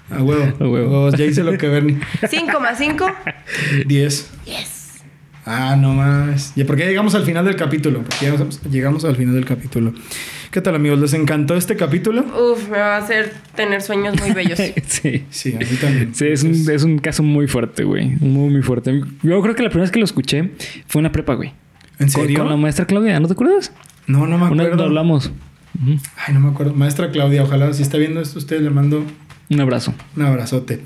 A huevo. A huevo. Ya hice lo que Bernie. 5 más 5. 10. Yes. Ah, no más. ¿Y por qué llegamos al final del capítulo? Porque llegamos, llegamos al final del capítulo. ¿Qué tal, amigos? ¿Les encantó este capítulo? Uf, me va a hacer tener sueños muy bellos. Sí. Sí, a mí también. Sí, es un, es un caso muy fuerte, güey. Muy, muy fuerte. Yo creo que la primera vez que lo escuché fue en la prepa, güey. ¿En serio? con la maestra Claudia, ¿no te acuerdas? No, no me Una vez acuerdo. lo hablamos. Ay, no me acuerdo. Maestra Claudia, ojalá si está viendo esto usted le mando Un abrazo. un abrazote.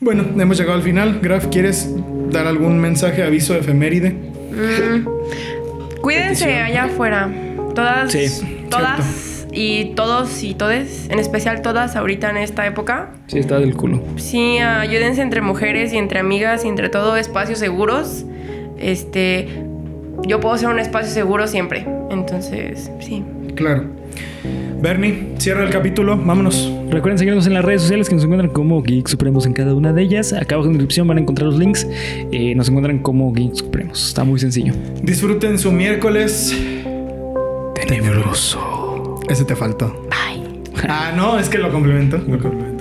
Bueno, hemos llegado al final. Graf, ¿quieres dar algún mensaje, aviso, efeméride? Mm. Cuídense Petición. allá afuera. Todas, Sí, todas y todos y todes, en especial todas ahorita en esta época. Sí, está del culo. Sí, ayúdense entre mujeres y entre amigas y entre todo espacios seguros. Este, yo puedo ser un espacio seguro siempre. Entonces, sí. Claro. Bernie, cierra el capítulo. Vámonos. Recuerden seguirnos en las redes sociales que nos encuentran como Geek Supremos en cada una de ellas. Acá abajo en la descripción van a encontrar los links. Eh, nos encuentran como Geek Supremos. Está muy sencillo. Disfruten su miércoles. Tenebroso. Ese te faltó. Bye. Ah, no, es que lo complemento. Lo complemento.